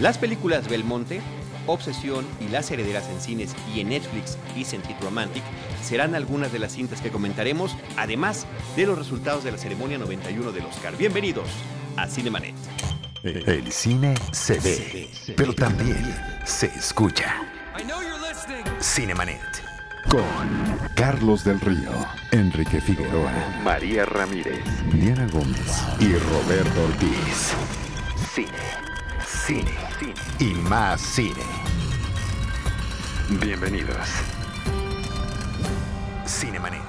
Las películas Belmonte, Obsesión y Las Herederas en cines y en Netflix y Sentit Romantic serán algunas de las cintas que comentaremos, además de los resultados de la ceremonia 91 del Oscar. Bienvenidos a Cinemanet. El cine se ve, pero también se escucha. Cinemanet. Con Carlos del Río, Enrique Figueroa, María Ramírez, Diana Gómez y Roberto Ortiz. Cine, cine, cine y más cine. Bienvenidos. Cinemanet.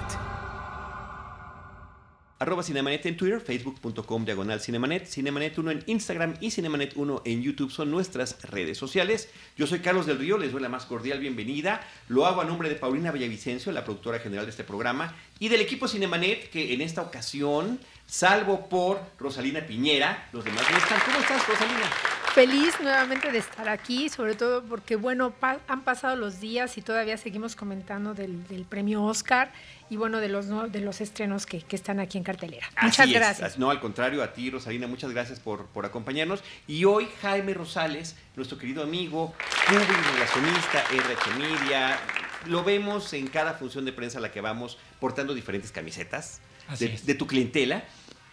Arroba Cinemanet en Twitter, facebook.com diagonal Cinemanet, Cinemanet 1 en Instagram y Cinemanet 1 en YouTube son nuestras redes sociales. Yo soy Carlos del Río, les doy la más cordial bienvenida. Lo hago a nombre de Paulina Villavicencio, la productora general de este programa, y del equipo Cinemanet que en esta ocasión, salvo por Rosalina Piñera, los demás no están. ¿Cómo estás, Rosalina? Feliz nuevamente de estar aquí, sobre todo porque, bueno, pa han pasado los días y todavía seguimos comentando del, del premio Oscar y, bueno, de los, ¿no? de los estrenos que, que, están aquí en cartelera. Así muchas es. gracias. No, al contrario, a ti, Rosalina, muchas gracias por, por acompañarnos. Y hoy, Jaime Rosales, nuestro querido amigo, público relacionista, RH Media, lo vemos en cada función de prensa a la que vamos portando diferentes camisetas de, de, tu clientela.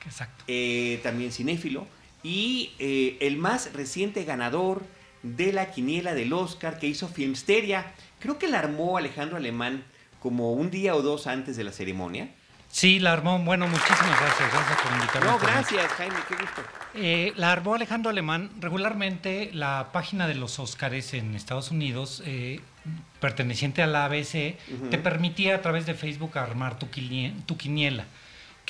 Exacto. Eh, también cinéfilo. Y eh, el más reciente ganador de la quiniela del Oscar que hizo Filmsteria, creo que la armó Alejandro Alemán como un día o dos antes de la ceremonia. Sí, la armó. Bueno, muchísimas gracias. Gracias por invitarme. No, gracias, Jaime, qué gusto. Eh, la armó Alejandro Alemán. Regularmente la página de los Oscars en Estados Unidos, eh, perteneciente a la ABC, uh -huh. te permitía a través de Facebook armar tu quiniela.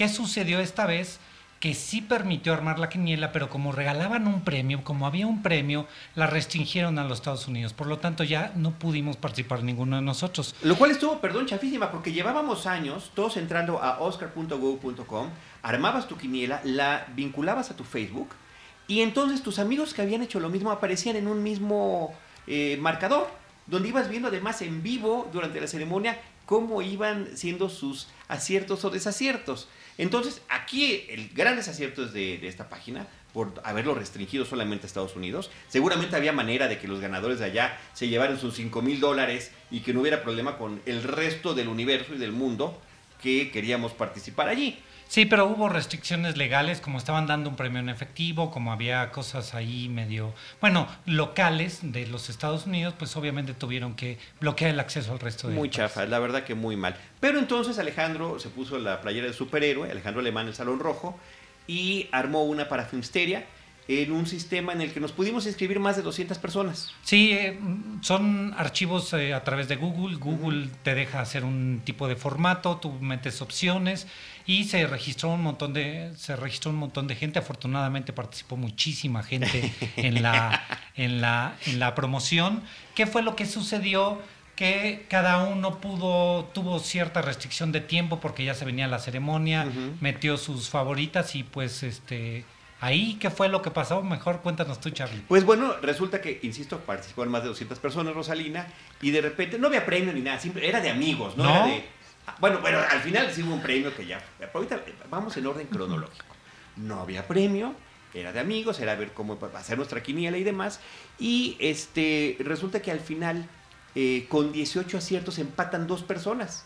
¿Qué sucedió esta vez? que sí permitió armar la quiniela, pero como regalaban un premio, como había un premio, la restringieron a los Estados Unidos. Por lo tanto, ya no pudimos participar ninguno de nosotros. Lo cual estuvo, perdón, chafísima, porque llevábamos años todos entrando a oscar.go.com, armabas tu quiniela, la vinculabas a tu Facebook, y entonces tus amigos que habían hecho lo mismo aparecían en un mismo eh, marcador, donde ibas viendo además en vivo durante la ceremonia cómo iban siendo sus aciertos o desaciertos. Entonces, aquí el gran desacierto es de, esta página, por haberlo restringido solamente a Estados Unidos. Seguramente había manera de que los ganadores de allá se llevaran sus 5 mil dólares y que no hubiera problema con el resto del universo y del mundo que queríamos participar allí. Sí, pero hubo restricciones legales, como estaban dando un premio en efectivo, como había cosas ahí medio, bueno, locales de los Estados Unidos, pues obviamente tuvieron que bloquear el acceso al resto de Muy chafa, la verdad que muy mal. Pero entonces Alejandro se puso la playera de superhéroe, Alejandro Alemán, el Salón Rojo, y armó una para Filmsteria en un sistema en el que nos pudimos inscribir más de 200 personas. Sí, eh, son archivos eh, a través de Google. Google uh -huh. te deja hacer un tipo de formato, tú metes opciones y se registró un montón de se registró un montón de gente. Afortunadamente participó muchísima gente en la en la en la promoción. ¿Qué fue lo que sucedió? que cada uno pudo tuvo cierta restricción de tiempo porque ya se venía la ceremonia, uh -huh. metió sus favoritas y pues este Ahí, ¿qué fue lo que pasó? Mejor cuéntanos tú, Charlie. Pues bueno, resulta que, insisto, participaron más de 200 personas, Rosalina, y de repente no había premio ni nada, era de amigos, ¿no? ¿No? Era de, bueno, bueno, al final sí hubo un premio que ya, ahorita vamos en orden cronológico. No había premio, era de amigos, era ver cómo hacer nuestra quiniela y demás, y este, resulta que al final, eh, con 18 aciertos, empatan dos personas.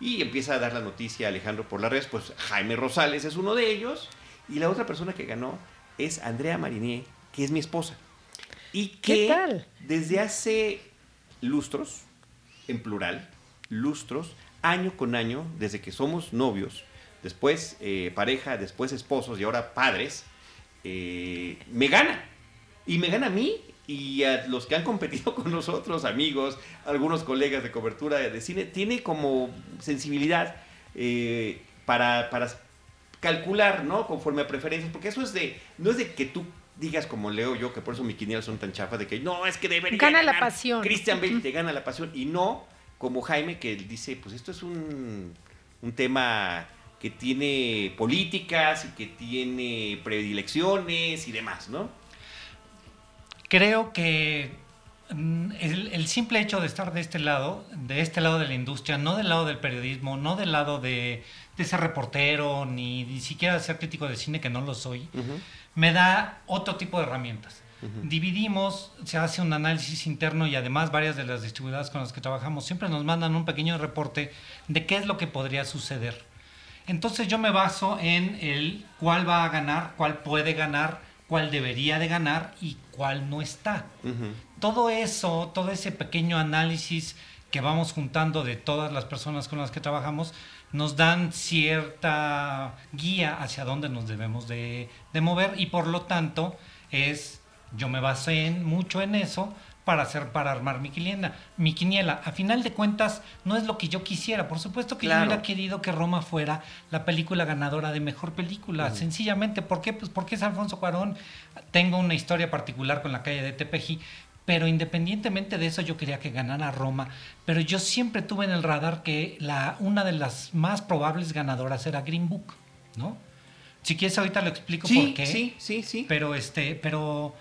Y empieza a dar la noticia Alejandro por la red, pues Jaime Rosales es uno de ellos, y la otra persona que ganó es Andrea Marinier, que es mi esposa. Y que tal? desde hace lustros, en plural, lustros, año con año, desde que somos novios, después eh, pareja, después esposos y ahora padres, eh, me gana. Y me gana a mí y a los que han competido con nosotros, amigos, algunos colegas de cobertura de cine, tiene como sensibilidad eh, para, para calcular, ¿no? Conforme a preferencias, porque eso es de, no es de que tú digas como leo yo, que por eso mis quinielas son tan chafas, de que no, es que debería Gana ganar. la pasión. Christian Bale te gana la pasión, y no como Jaime que dice, pues esto es un, un tema que tiene políticas y que tiene predilecciones y demás, ¿no? Creo que el, el, simple hecho de estar de este lado, de este lado de la industria, no del lado del periodismo, no del lado de, de ser reportero, ni, ni siquiera de ser crítico de cine, que no lo soy, uh -huh. me da otro tipo de herramientas. Dividimos, se hace un análisis interno y además varias de las distribuidoras con las que trabajamos siempre nos mandan un pequeño reporte de qué es lo que podría suceder. Entonces yo me baso en el cuál va a ganar, cuál puede ganar, cuál debería de ganar y cuál no está. Todo eso, todo ese pequeño análisis que vamos juntando de todas las personas con las que trabajamos, nos dan cierta guía hacia dónde nos debemos de, mover y por lo tanto es, yo me basé en, mucho en eso para hacer, para armar mi quiniela. Mi quiniela, a final de cuentas, no es lo que yo quisiera. Por supuesto que yo hubiera querido que Roma fuera la película ganadora de mejor película. Sencillamente, ¿por qué? Pues porque es Alfonso Cuarón. Tengo una historia particular con la calle de Tepeji, pero independientemente de eso yo quería que ganara Roma, pero yo siempre tuve en el radar que la, una de las más probables ganadoras era Green Book, ¿no? Si quieres ahorita lo explico por qué. Sí, sí, sí. Pero este, pero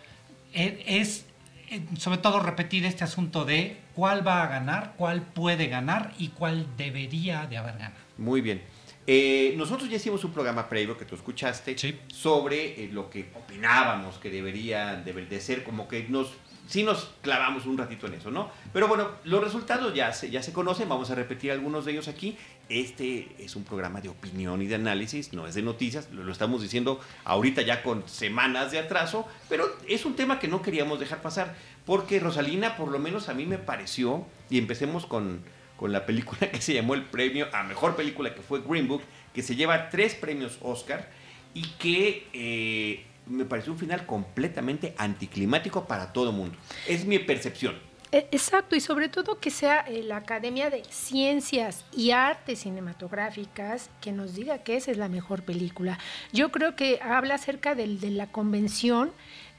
e, es, eh, sobre todo repetir este asunto de cuál va a ganar, cuál puede ganar y cuál debería de haber ganado. Muy bien. Eh, nosotros ya hicimos un programa previo que tú escuchaste sobre eh, lo que opinábamos que debería, deber de ser, como que nos sí nos clavamos un ratito en eso, ¿no? Pero bueno, los resultados ya se, ya se conocen, vamos a repetir algunos de ellos aquí. Este es un programa de opinión y de análisis, no es de noticias, lo, estamos diciendo ahorita ya con semanas de atraso, pero es un tema que no queríamos dejar pasar, porque Rosalina, por lo menos a mí me pareció, y empecemos con, con la película que se llamó el premio a mejor película, que fue Green Book, que se lleva tres premios Oscar y que... Eh, me pareció un final completamente anticlimático para todo mundo. Es mi percepción. E, exacto, y sobre todo que sea eh, la Academia de Ciencias y Artes Cinematográficas que nos diga que esa es la mejor película. Yo creo que habla acerca de la convención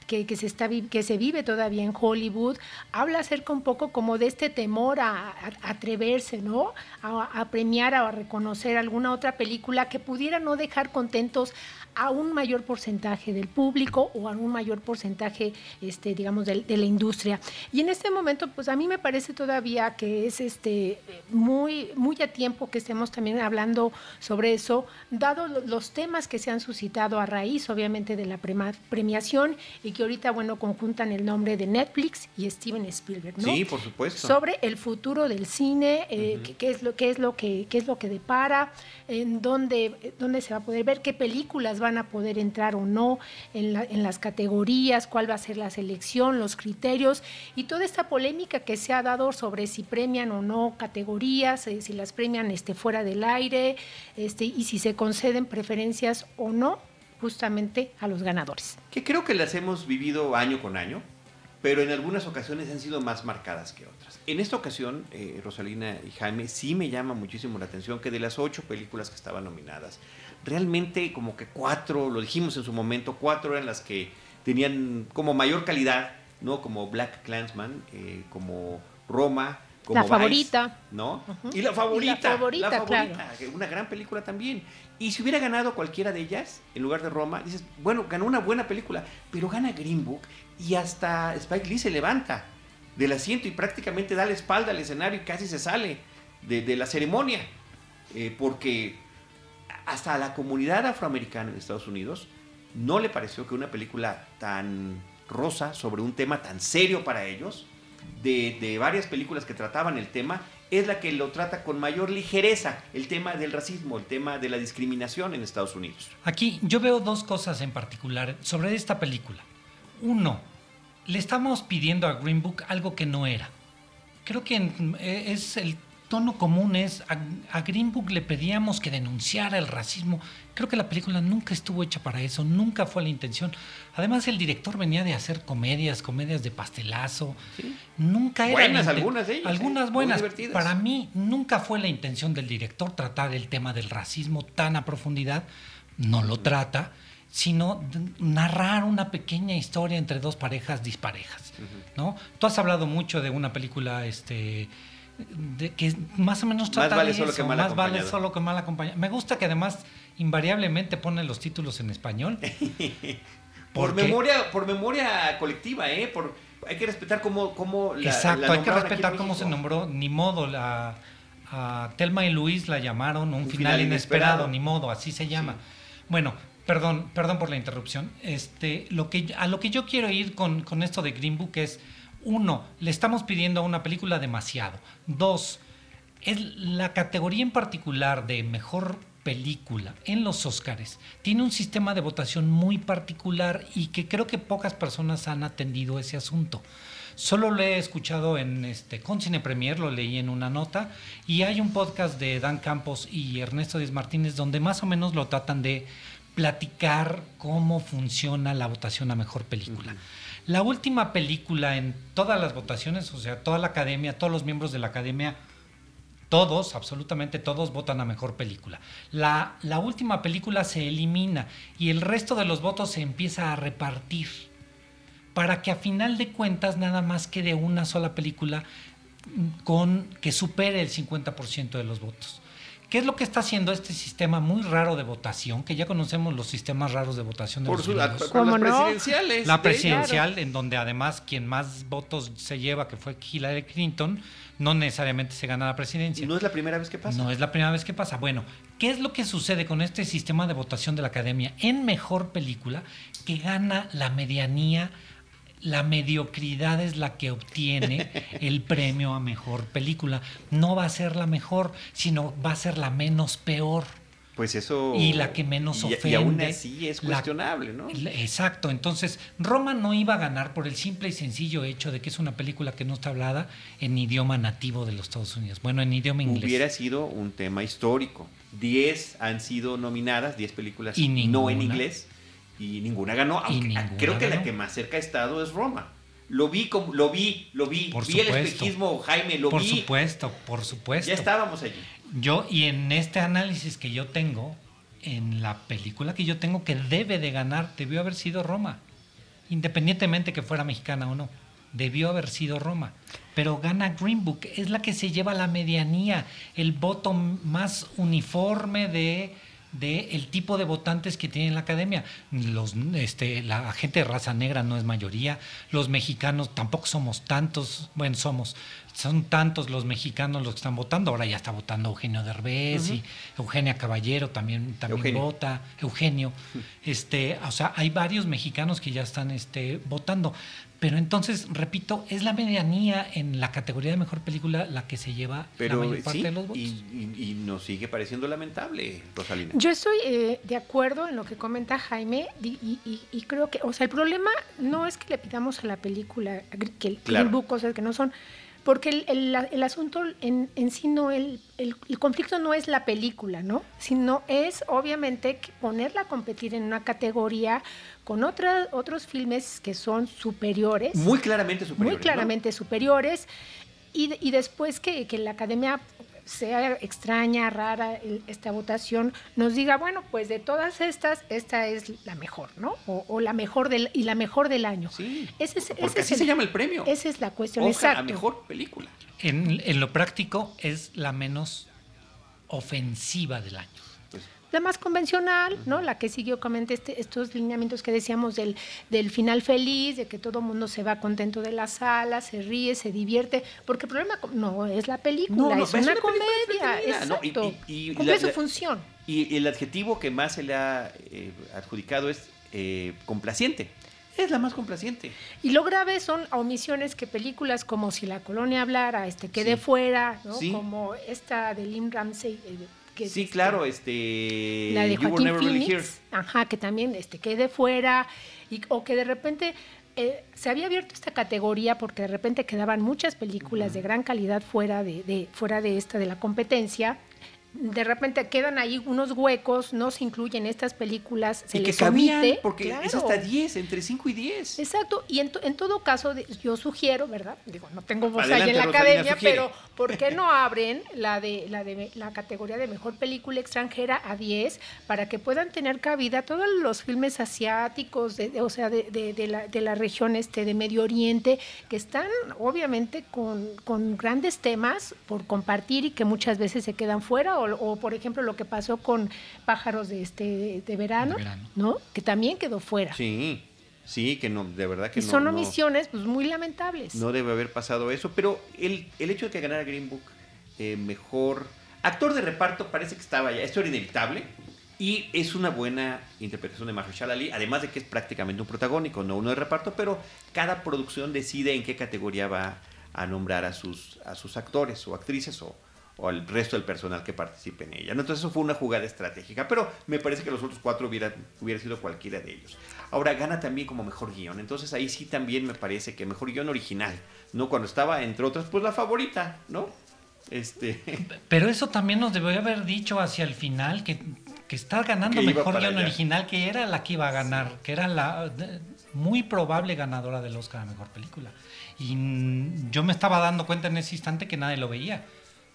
que, se está, que se vive todavía en Hollywood, habla acerca un poco como de este temor a, atreverse, ¿no? A, a, premiar o a reconocer alguna otra película que pudiera no dejar contentos a un mayor porcentaje del público o a un mayor porcentaje, este, digamos, de, la industria. Y en este momento, pues a mí me parece todavía que es este, muy, muy a tiempo que estemos también hablando sobre eso, dado los temas que se han suscitado a raíz, obviamente, de la premiación y que ahorita, bueno, conjuntan el nombre de Netflix y Steven Spielberg, ¿no? Sí, por supuesto. Sobre el futuro del cine, eh, qué, es lo, qué, es lo que, qué es lo que depara, en dónde, dónde se va a poder ver, qué películas van van a poder entrar o no en, las categorías, cuál va a ser la selección, los criterios y toda esta polémica que se ha dado sobre si premian o no categorías, eh, si las premian este, fuera del aire este, y si se conceden preferencias o no justamente a los ganadores. Que creo que las hemos vivido año con año, pero en algunas ocasiones han sido más marcadas que otras. En esta ocasión, eh, Rosalina y Jaime, sí me llama muchísimo la atención que de las ocho películas que estaban nominadas, realmente como que cuatro, lo dijimos en su momento, cuatro eran las que tenían como mayor calidad, ¿no? Como Black Clansman, eh, como Roma, como la favorita. ¿No? y la favorita. la favorita, la favorita una gran película también. Y si hubiera ganado cualquiera de ellas, en lugar de Roma, dices, bueno, ganó una buena película, pero gana Green Book y hasta Spike Lee se levanta del asiento y prácticamente da la espalda al escenario y casi se sale de, la ceremonia. Eh, porque hasta a la comunidad afroamericana en Estados Unidos no le pareció que una película tan rosa sobre un tema tan serio para ellos, de, varias películas que trataban el tema, es la que lo trata con mayor ligereza, el tema del racismo, el tema de la discriminación en Estados Unidos. Aquí yo veo dos cosas en particular sobre esta película. Uno, le estamos pidiendo a Green Book algo que no era. Creo que eh, es el tono común es, a, Green Book le pedíamos que denunciara el racismo. Creo que la película nunca estuvo hecha para eso, nunca fue la intención. Además, el director venía de hacer comedias, comedias de pastelazo. Nunca era Buenas algunas de ellas. Algunas buenas. Para mí, nunca fue la intención del director tratar el tema del racismo tan a profundidad. No lo trata sino narrar una pequeña historia entre dos parejas disparejas, ¿no? Tú has hablado mucho de una película este de que más o menos trata más vale solo que mal más vale solo que mal acompañado. Me gusta que además invariablemente pone los títulos en español. por memoria, por memoria colectiva, ¿eh? Por, hay que respetar cómo, cómo la, Exacto, hay que respetar cómo se nombró, ni modo, la a Telma y Luis la llamaron un, final, inesperado, ni modo, así se llama. Bueno, Perdón, perdón por la interrupción. Este, lo que, a lo que yo quiero ir con, con esto de Green Book es, uno, le estamos pidiendo a una película demasiado. Dos, es la categoría en particular de mejor película en los Óscares tiene un sistema de votación muy particular y que creo que pocas personas han atendido ese asunto. Solo lo he escuchado en este con Cine Premier, lo leí en una nota y hay un podcast de Dan Campos y Ernesto Díaz Martínez donde más o menos lo tratan de platicar cómo funciona la votación a mejor película. La última película en todas las votaciones, o sea, toda la academia, todos los miembros de la academia todos, absolutamente todos, votan a mejor película. La, última película se elimina y el resto de los votos se empieza a repartir para que a final de cuentas nada más quede una sola película con que supere el 50% de los votos. ¿Qué es lo que está haciendo este sistema muy raro de votación? Que ya conocemos los sistemas raros de votación de Por los su, gringos. las presidenciales. La presidencial, en donde además quien más votos se lleva, que fue Hillary Clinton, no necesariamente se gana la presidencia. No es la primera vez que pasa. No es la primera vez que pasa. Bueno, ¿qué es lo que sucede con este sistema de votación de la academia? En mejor película, que gana la medianía la mediocridad es la que obtiene el premio a mejor película. No va a ser la mejor, sino va a ser la menos peor. Pues eso. Y la que menos ofende. Y aún así es cuestionable, ¿no? Exacto. Entonces, Roma no iba a ganar por el simple y sencillo hecho de que es una película que no está hablada en idioma nativo de los Estados Unidos. Bueno, en idioma inglés. Hubiera sido un tema histórico. Diez han sido nominadas, diez películas y no en inglés y ninguna ganó, aunque ninguna creo que la que más cerca ha estado es Roma. Lo vi, como, lo vi, lo vi, Por vi el espejismo, Jaime, lo por vi. supuesto, por supuesto. Ya estábamos allí. Yo, y en este análisis que yo tengo, en la película que yo tengo que debe de ganar, debió haber sido Roma. Independientemente que fuera mexicana o no. Debió haber sido Roma. Pero gana Green Book. Es la que se lleva la medianía. El voto más uniforme de de el tipo de votantes que tiene la academia. Los, este, la gente de raza negra no es mayoría, los mexicanos tampoco somos tantos, bueno, somos, son tantos los mexicanos los que están votando, ahora ya está votando Eugenio Derbez y Eugenia Caballero también, también Eugenio. vota, Eugenio, este, o sea, hay varios mexicanos que ya están este, votando. Pero entonces, repito, es la medianía en la categoría de mejor película la que se lleva Pero la mayor parte sí, de los votos. y, y- y nos sigue pareciendo lamentable, Rosalina. Yo estoy eh, de acuerdo en lo que comenta Jaime y, y- y- y creo que, o sea, el problema no es que le pidamos a la película que el Claro. Book, cosas que no son, porque el, el- el asunto en, en sí no, el, el- conflicto no es la película, ¿no? Sino es obviamente ponerla a competir en una categoría con otra- otros filmes que son superiores Muy claramente superior. muy claramente superiores y, y después que, que la academia sea extraña, rara el- esta votación, nos diga, bueno, pues de todas estas, esta es la mejor, ¿no? O, o la mejor del, y la mejor del año. Sí, Ese es- porque ese es así el- se llama el premio. Esa es la cuestión, Oscar exacto. a mejor película. En, en lo práctico es la menos ofensiva del año. La más convencional, ¿no? La que siguió obviamente este, estos lineamientos que decíamos del, del final feliz, de que todo el mundo se va contento de la sala, se ríe, se divierte, porque el problema no es la película, No, no, es, es una, comedia, entretenida, ¿no? Y- exacto. y- y Cumple la- su función. Y el adjetivo que más se le ha eh, adjudicado es eh, complaciente. Es la más complaciente. Y lo grave son omisiones que películas como Si la colonia hablara, este quede Sí. fuera, ¿no? Sí. Como esta de Lynn Ramsey. Que es, Sí, este, claro, este. La de You Joaquín Never Really Here. Phoenix, ajá, que también este, quede fuera, y, o que de repente eh, se había abierto esta categoría porque de repente quedaban muchas películas de gran calidad fuera de, de- fuera de esta de la competencia. De repente quedan ahí unos huecos, no se incluyen estas películas, se y que les cabían, omite, porque es hasta 10, entre 5 y 10. Exacto, y en, to- en todo caso, yo sugiero, ¿verdad? Digo, no tengo voz ahí Adelante, en la Rosalina, academia, sugiere. pero ¿por qué no abren la de, la de la categoría de mejor película extranjera a 10 para que puedan tener cabida todos los filmes asiáticos, de- de- o sea, de, de- de la, de la región este de Medio Oriente, que están obviamente con, con grandes temas por compartir y que muchas veces se quedan fuera, o, o, por ejemplo lo que pasó con Pájaros de, este, de, de verano, De verano. ¿no? Que también quedó fuera. Sí, sí, que no, de verdad que Y no. son no- omisiones pues muy lamentables. No debe haber pasado eso, pero el, el hecho de que ganara Green Book eh, mejor actor de reparto parece que estaba ya, esto era inevitable. Y es una buena interpretación de Mahershala Ali, además de que es prácticamente un protagónico, no uno de reparto, pero cada producción decide en qué categoría va a nombrar a sus, a sus actores o actrices o, o al resto del personal que participe en ella. Entonces eso fue una jugada estratégica, pero me parece que los otros cuatro hubieran hubiera sido cualquiera de ellos. Ahora gana también como mejor guion, entonces ahí sí también me parece que mejor guion original, ¿no? Cuando estaba, entre otras, pues la favorita, ¿no? Este... Pero eso también nos debió haber dicho hacia el final, que, que está ganando mejor guion original, que era la que iba a ganar, que era la muy probable ganadora del Oscar a Mejor Película. Y yo me estaba dando cuenta en ese instante que nadie lo veía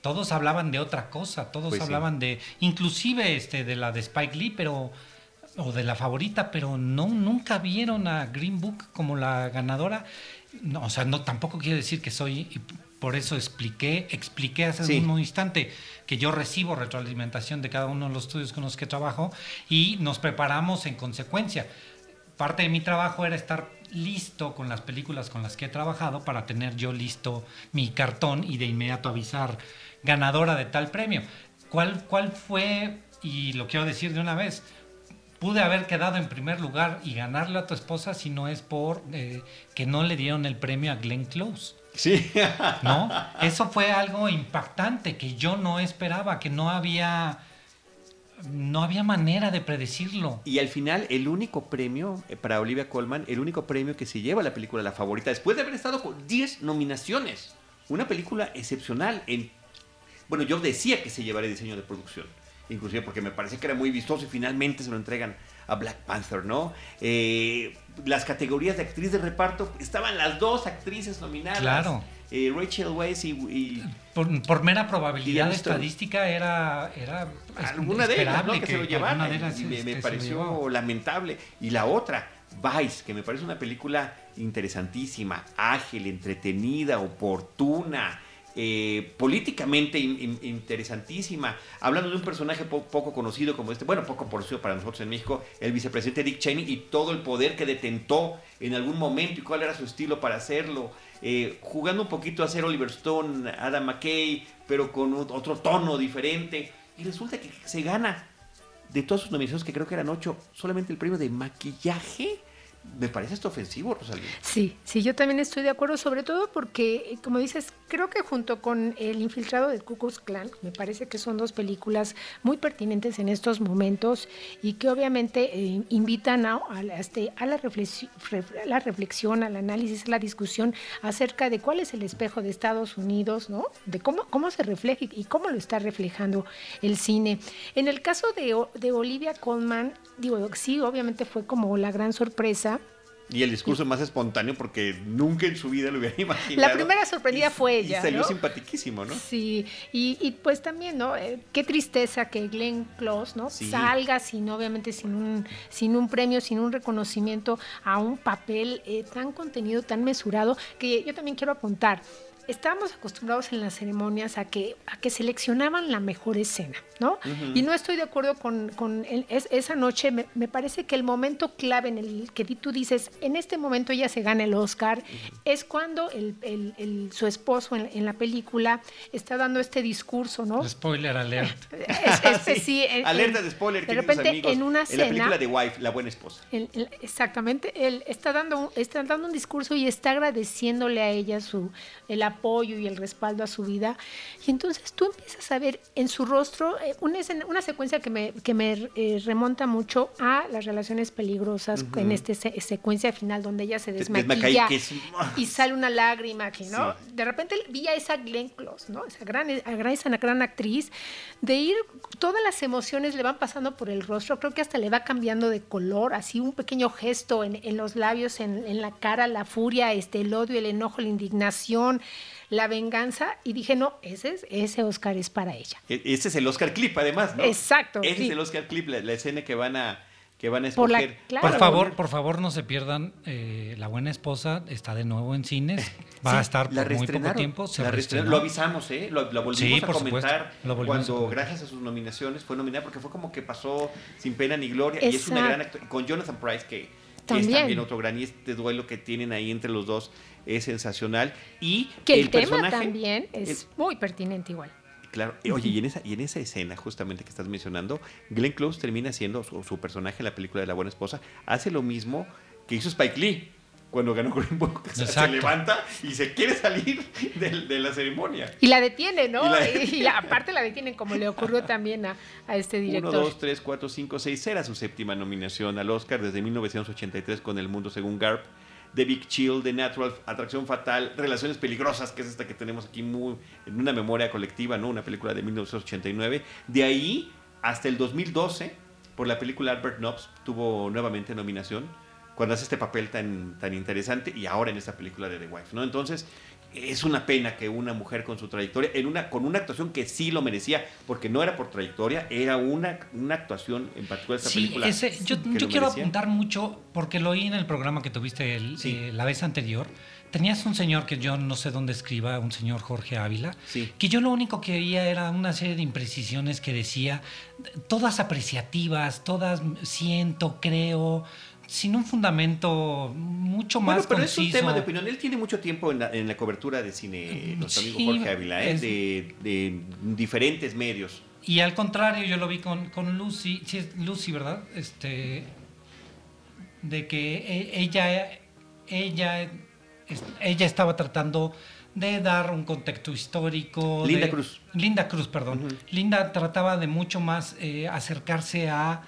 todos hablaban de otra cosa, todos pues hablaban de, inclusive este, de la de Spike Lee, pero o de la favorita, pero no nunca vieron a Green Book como la ganadora. No, o sea, no tampoco quiero decir que soy por eso expliqué, expliqué hace un mismo instante que yo recibo retroalimentación de cada uno de los estudios con los que trabajo y nos preparamos en consecuencia. Parte de mi trabajo era estar listo con las películas con las que he trabajado para tener yo listo mi cartón y de inmediato avisar ganadora de tal premio. ¿Cuál, cuál fue, y lo quiero decir de una vez, pude haber quedado en primer lugar y ganarle a tu esposa si no es por eh, que no le dieron el premio a Glenn Close? Sí. ¿No? Eso fue algo impactante que yo no esperaba, que no había no había manera de predecirlo. Y al final, el único premio eh, para Olivia Colman, el único premio que se lleva la película La Favorita, después de haber estado con 10 nominaciones. Una película excepcional. En, bueno, yo decía que se llevaría diseño de producción, inclusive porque me parecía que era muy vistoso y finalmente se lo entregan a Black Panther, ¿no? Eh, las categorías de actriz de reparto, estaban las dos actrices nominadas. Claro. Eh, Rachel Weisz y... por, mera probabilidad estadística era, era alguna de ellas, ¿no? que, se lo llevaran. y me, me pareció lamentable. Y la otra, Vice, que me parece una película interesantísima, ágil, entretenida, oportuna. Eh, políticamente interesantísima, hablando de un personaje poco conocido como este, bueno, poco conocido para nosotros en México, el vicepresidente Dick Cheney y todo el poder que detentó en algún momento y cuál era su estilo para hacerlo, eh, jugando un poquito a ser Oliver Stone, Adam McKay, pero con otro tono diferente, y resulta que se gana de todas sus nominaciones, que creo que eran ocho, solamente el premio de maquillaje me parece esto ofensivo, Rosalía. Sí, sí, yo también estoy de acuerdo, sobre todo porque, como dices, creo que junto con El infiltrado de Ku Klux Klan, me parece que son dos películas muy pertinentes en estos momentos y que obviamente eh, invitan a, este, a, la reflexión, la reflexión, al análisis, a la discusión acerca de cuál es el espejo de Estados Unidos, ¿no? De cómo, cómo se refleja y cómo lo está reflejando el cine. En el caso de, de Olivia Colman, digo, sí, obviamente fue como la gran sorpresa. Y el discurso más espontáneo porque nunca en su vida lo hubiera imaginado. La primera sorprendida fue ella. Y salió simpaticísimo, ¿no? Sí, y, pues también, ¿no? Eh, qué tristeza que Glenn Close, ¿no? Salga sin, obviamente, sin un, sin un premio, sin un reconocimiento a un papel eh, tan contenido, tan mesurado, que yo también quiero apuntar estábamos acostumbrados en las ceremonias a que, a que seleccionaban la mejor escena, ¿no? Y no estoy de acuerdo con, con esa noche, me, parece que el momento clave en el que tú dices, en este momento ella se gana el Oscar, es cuando el, su esposo en, la película está dando este discurso, ¿no? Spoiler alert. sí, Alerta de spoiler. De repente, en una en la película de Wife, la buena esposa. exactamente, él está dando, está dando un discurso y está agradeciéndole a ella su, el apoyo y el respaldo a su vida. Y entonces tú empiezas a ver en su rostro eh, una, una secuencia que me, que me eh, remonta mucho a las relaciones peligrosas en esta secuencia final donde ella se desmaquilla y sale una lágrima que, ¿no? De repente vi a esa Glenn Close, ¿no? Esa gran, esa gran actriz, de ir, todas las emociones le van pasando por el rostro, creo que hasta le va cambiando de color, así un pequeño gesto en, en los labios, en, en, la cara, la furia, este, el odio, el enojo, la indignación, la venganza y dije, no, ese, es, ese Oscar es para ella. E, ese es el Oscar clip, además, ¿no? Exacto. Ese es el Oscar clip, la, escena que van a que van a escoger. Por, favor, por favor, no se pierdan. Eh, la buena esposa está de nuevo en cines. Va a estar por muy poco tiempo. Se lo avisamos, ¿eh? Lo, volvimos a comentar cuando, gracias a sus nominaciones, fue nominada porque fue como que pasó sin pena ni gloria. Y es una gran actor. Con Jonathan Price, que, es también otro gran. Y este duelo que tienen ahí entre los dos es sensacional. Y que el, tema también es, muy pertinente igual. Claro. Oye, y en esa, y en esa escena justamente que estás mencionando, Glenn Close termina siendo su, su personaje en la película de La Buena Esposa, hace lo mismo que hizo Spike Lee cuando ganó Green Book, se, se, levanta y se quiere salir de, de, la ceremonia. Y la detiene, ¿no? Y, la... y aparte la detienen, como le ocurrió también a, a este director. 1, 2, 3, 4, 5, 6. Era su séptima nominación al Oscar desde 1983 con El Mundo Según Garp. The Big Chill, The Natural, Atracción Fatal, Relaciones Peligrosas, que es esta que tenemos aquí en una memoria colectiva, ¿no? Una película de 1989. De ahí hasta el 2012, por la película Albert Nobbs, tuvo nuevamente nominación cuando hace este papel tan, tan interesante y ahora en esta película de The Wife, ¿no? Entonces, es una pena que una mujer con su trayectoria, en una, con una actuación que sí lo merecía, porque no era por trayectoria, era una, una actuación en particular esta sí, película. Ese, yo, yo quiero merecía. apuntar mucho, porque lo oí en el programa que tuviste el, sí. eh, la vez anterior. Tenías un señor que yo no sé dónde escriba, un señor Jorge Ávila, sí. que yo lo único que oía era una serie de imprecisiones que decía, todas apreciativas, todas siento, creo, sin un fundamento mucho más bueno, pero conciso. es un tema de opinión. Él tiene mucho tiempo en la, en la cobertura de cine, nuestro sí, amigo Jorge Ávila, ¿eh? de, de, diferentes medios. Y al contrario, yo lo vi con, con Lucy, sí es Lucy, ¿verdad? Este, de que ella, ella, ella estaba tratando de dar un contexto histórico. Linda de, Cruz. Linda Cruz, perdón. Uh -huh. Linda trataba de mucho más eh, acercarse a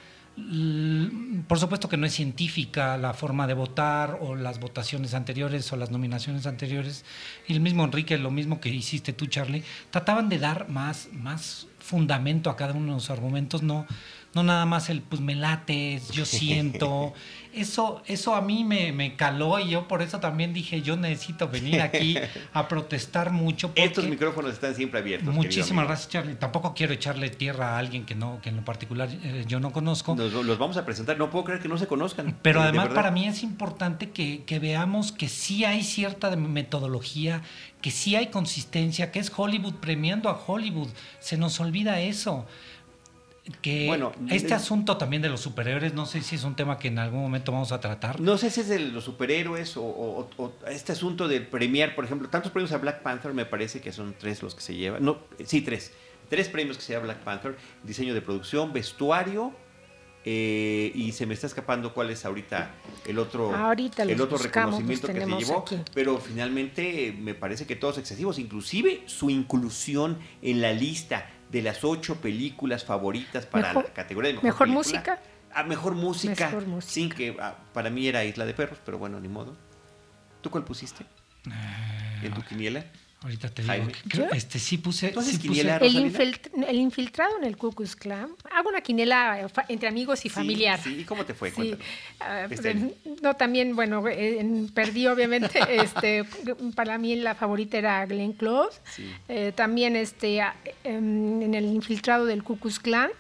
por supuesto que no es científica la forma de votar o las votaciones anteriores o las nominaciones anteriores. Y el mismo Enrique, lo mismo que hiciste tú, Charlie, trataban de dar más, más fundamento a cada uno de los argumentos, no, no nada más el pues me lates, yo siento. Eso, eso a mí me, me, caló y yo por eso también dije, yo necesito venir aquí a protestar mucho. Estos micrófonos están siempre abiertos. Muchísimas gracias, Charlie. Tampoco quiero echarle tierra a alguien que no, que en lo particular eh, yo no conozco. Nos, los vamos a presentar, no puedo creer que no se conozcan. Pero eh, además para mí es importante que, que veamos que sí hay cierta metodología, que sí hay consistencia, que es Hollywood premiando a Hollywood. Se nos olvida eso que bueno, este asunto también de los superhéroes, no sé si es un tema que en algún momento vamos a tratar. No sé si es de los superhéroes o, o, o, este asunto de premiar, por ejemplo, tantos premios a Black Panther, me parece que son tres los que se llevan. No, sí, tres. Tres premios que se lleva Black Panther: diseño de producción, vestuario. Eh, y se me está escapando cuál es ahorita el otro, ahorita el otro buscamos, reconocimiento que se llevó, aquí. pero finalmente me parece que todos excesivos, inclusive su inclusión en la lista de las ocho películas favoritas para mejor, la categoría de mejor, mejor película. música. A mejor música. Mejor música. Sí, que ah, para mí era Isla de Perros, pero bueno, ni modo. ¿Tú cuál pusiste? Eh, ¿En tu quiniela? Ahorita te digo. Que creo, este sí puse. ¿Tú sí quiniela, puse el, infiltra, el, infiltrado en el Ku Klux Klan. Hago una quiniela entre amigos y sí, familiar. Sí, ¿y cómo te fue? Sí. Uh, este no, también, bueno, eh, perdí obviamente. este, para mí la favorita era Glenn Close. Sí. Eh, también este, en el infiltrado del Ku Klux Klan.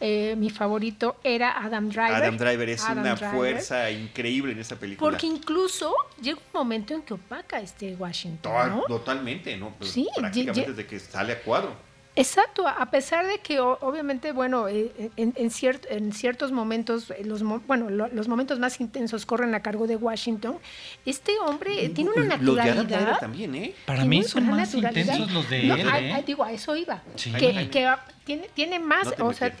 Eh, mi favorito era Adam Driver. Adam Driver es Adam una Driver. fuerza increíble en esa película. Porque incluso llega un momento en que opaca este Washington. ¿no? Totalmente, ¿no? Pues sí, prácticamente desde que sale a cuadro. Exacto, a pesar de que obviamente, bueno, eh, en, en, ciert, en ciertos momentos, eh, los, bueno, lo, los momentos más intensos corren a cargo de Washington, este hombre tiene una naturalidad. Los de también, ¿eh? Para mí son más intensos los de no, él, a, ¿eh? a, digo, a eso iba. Sí. Que, que tiene, tiene más, no o sea,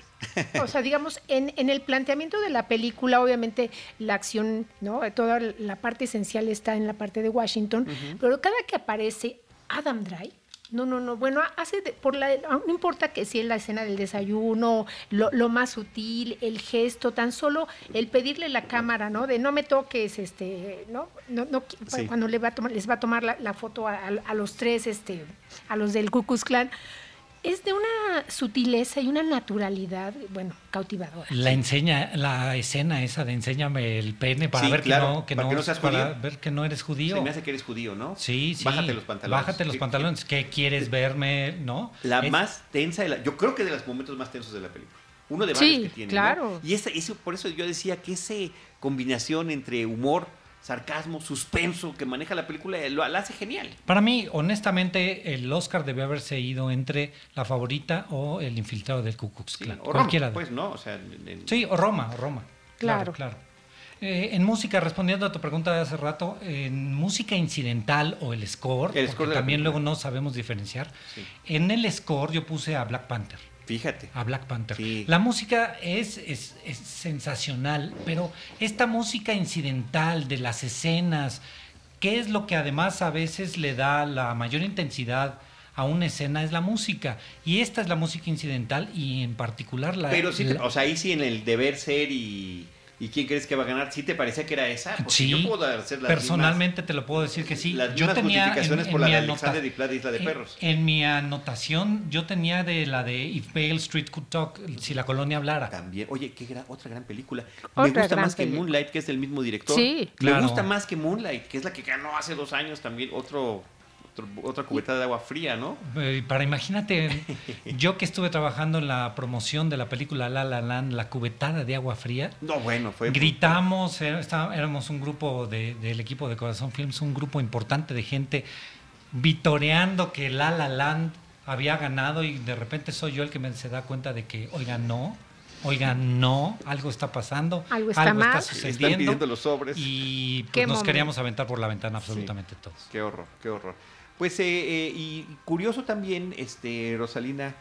o sea, digamos, en, en, el planteamiento de la película, obviamente la acción, ¿no? Toda la parte esencial está en la parte de Washington, uh -huh. pero cada que aparece Adam Drive, no, no, no. Bueno, hace de, por la, no importa que si es la escena del desayuno, lo, lo, más sutil, el gesto, tan solo el pedirle la cámara, ¿no? De no me toques, este, ¿no? no, no sí. Cuando le va a tomar, les va a tomar la, la foto a, a, a, los tres, este, a los del Ku Klux Klan es de una sutileza y una naturalidad, bueno, cautivadora. La enseña, la escena esa de enséñame el pene para sí, ver claro, que no, que para no, que no seas para judío. ver que no eres judío. Se me hace que eres judío, ¿no? Sí, sí. Bájate los pantalones. Bájate los ¿Qué, pantalones. ¿Qué, qué quieres verme, no? La es... más tensa, de la, yo creo que de los momentos más tensos de la película. Uno de varios sí, que tiene. claro. ¿no? Y ese, ese, por eso yo decía que esa combinación entre humor sarcasmo, suspenso que maneja la película, lo, lo, hace genial. Para mí, honestamente, el Oscar debe haberse ido entre la favorita o el infiltrado del Ku Klux Klan. Sí, o Cualquiera. Roma, pues, ¿no? O sea, en... Sí, o Roma, o Roma. Claro, claro. claro. Eh, en música, respondiendo a tu pregunta de hace rato, en música incidental o el score, El porque score de la también película. luego no sabemos diferenciar, Sí. en el score yo puse a Black Panther. Fíjate. A Black Panther. Sí. La música es, es- es sensacional, pero esta música incidental de las escenas, que es lo que además a veces le da la mayor intensidad a una escena, es la música. Y esta es la música incidental y en particular la... Pero sí, la- o sea, ahí sí en el deber ser y, y quién crees que va a ganar, ¿sí te parecía que era esa? Porque Sí, yo puedo hacer las personalmente te lo puedo decir que sí. Las yo tenía justificaciones por la de Alexander y de Isla de en- Perros. En, mi anotación yo tenía de la de If Bale Street Could Talk, si la colonia hablara. También, oye, qué gran, otra gran película. Otra Me gusta más que película. Moonlight, que es del mismo director. Sí. Claro. Me gusta más que Moonlight, que es la que ganó hace dos años también, otro- otra cubetada de agua fría, ¿no? Eh, Para imagínate, yo que estuve trabajando en la promoción de la película La La Land, la cubetada de agua fría, No, bueno, fue... gritamos, era- éramos un grupo de- del equipo de Corazón Films, un grupo importante de gente vitoreando que La La Land había ganado y de repente soy yo el que me, se da cuenta de que, oiga, no, oiga, no, algo está pasando, Algo está mal. Están sucediendo pidiendo los sobres. y pues, nos momento. queríamos aventar por la ventana absolutamente todos. Qué horror, qué horror. Pues, eh, eh, y curioso también, este, Rosalina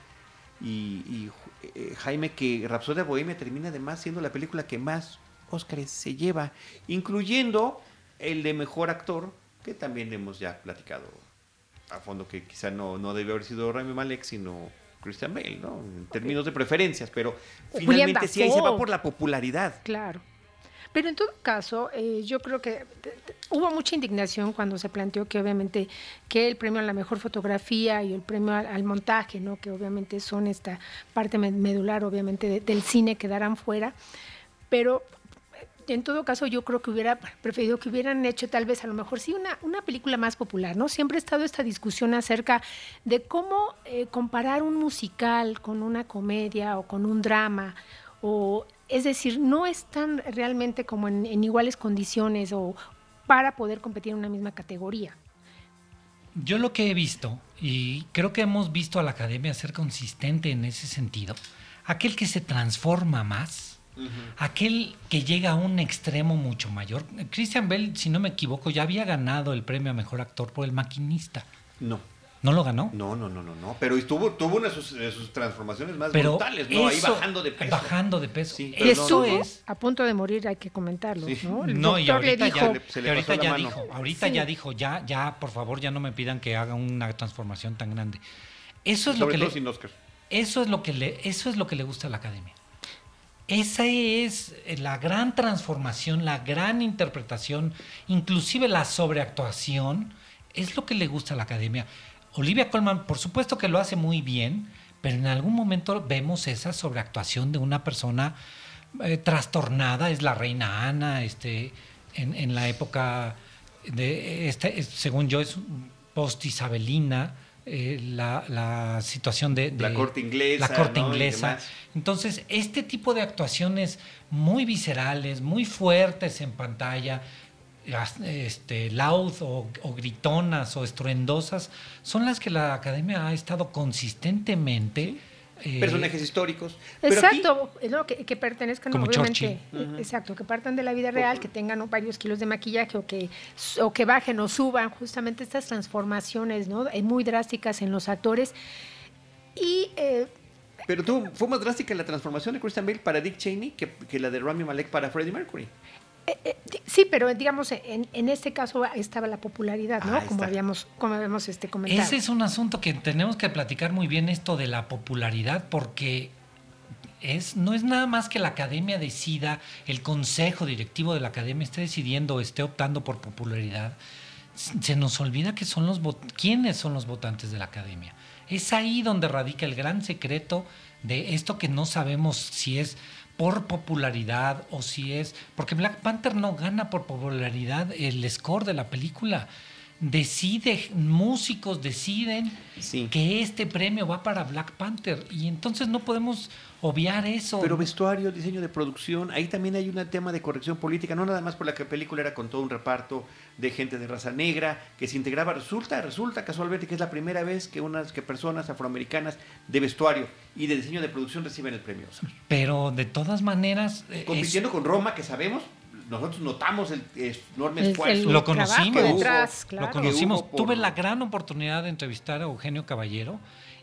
y, y, eh, Jaime, que Rapsodia Bohemia termina además siendo la película que más Óscares se lleva, incluyendo el de Mejor Actor, que también hemos ya platicado a fondo, que quizá no, no debe haber sido Rami Malek, sino Christian Bale, ¿no? En términos de preferencias, pero finalmente sí ahí se va por la popularidad. Claro. Pero en todo caso, eh, yo creo que hubo mucha indignación cuando se planteó que obviamente que el premio a la mejor fotografía y el premio al, montaje, ¿no? que obviamente son esta parte med- medular obviamente de- del cine quedaran fuera, pero eh, en todo caso yo creo que hubiera preferido que hubieran hecho tal vez a lo mejor sí una, una película más popular, ¿no? Siempre ha estado esta discusión acerca de cómo eh, comparar un musical con una comedia o con un drama o es decir, no están realmente como en, en iguales condiciones o para poder competir en una misma categoría. Yo lo que he visto, y creo que hemos visto a la academia ser consistente en ese sentido, aquel que se transforma más, aquel que llega a un extremo mucho mayor. Christian Bell, si no me equivoco, ya había ganado el premio a mejor actor por El Maquinista. No. ¿No lo ganó? No, no, no, no, no. Pero estuvo, tuvo una de sus, de sus transformaciones más Pero brutales, ¿no? Ahí bajando de peso. Bajando de peso. Sí, pero no, estuvo no, no. es- a punto de morir, hay que comentarlo. Sí. ¿no? El No, y doctor le ahorita dijo, ya, Se le y ahorita ya mano. dijo, ahorita Sí. ya dijo, ya, ya, por favor, ya no me pidan que haga una transformación tan grande. Eso es lo que todo le, sin Oscar. Eso es lo que le, eso es lo que le gusta a la academia. Esa es eh, la gran transformación, la gran interpretación, inclusive la sobreactuación, es lo que le gusta a la academia. Olivia Colman, por supuesto que lo hace muy bien, pero en algún momento vemos esa sobreactuación de una persona eh, trastornada, es la reina Ana, este, en, en la época de, este, es- según yo, es post-isabelina, eh, la, la situación de, La corte inglesa, la corte inglesa. Entonces, este tipo de actuaciones muy viscerales, muy fuertes en pantalla, este, loud o, o gritonas o estruendosas, son las que la academia ha estado consistentemente. eh, Personajes históricos. Pero aquí- Exacto, no, que, que pertenezcan Como obviamente, Churchill. exacto, que partan de la vida real, que tengan ¿no? varios kilos de maquillaje o que, o que bajen o suban justamente estas transformaciones ¿no? Eh, muy drásticas en los actores. Y eh, Pero tú, fue más drástica la transformación de Christian Bale para Dick Cheney que, que la de Rami Malek para Freddie Mercury. Eh, eh, sí, pero digamos, en, en este caso estaba la popularidad, ¿no? Como habíamos, como habíamos este, comentado. Ese es un asunto que tenemos que platicar muy bien esto de la popularidad porque es, no es nada más que la academia decida, el consejo directivo de la academia esté decidiendo o esté optando por popularidad. Se nos olvida que son los quiénes son los votantes de la academia. Es ahí donde radica el gran secreto de esto que no sabemos si es por popularidad o si es porque Black Panther no gana por popularidad el score de la película. Decide, músicos deciden Sí. que este premio va para Black Panther y entonces no podemos obviar eso. Pero vestuario, diseño de producción, ahí también hay un tema de corrección política, no nada más por la que película era con todo un reparto de gente de raza negra que se integraba. Resulta, resulta casualmente que es la primera vez que unas que personas afroamericanas de vestuario y de diseño de producción reciben el premio Oscar. Pero de todas maneras, eh, es- Compitiendo con Roma, que sabemos nosotros notamos el enorme esfuerzo. lo conocimos. Lo conocimos. Tuve la gran oportunidad de entrevistar a Eugenio Caballero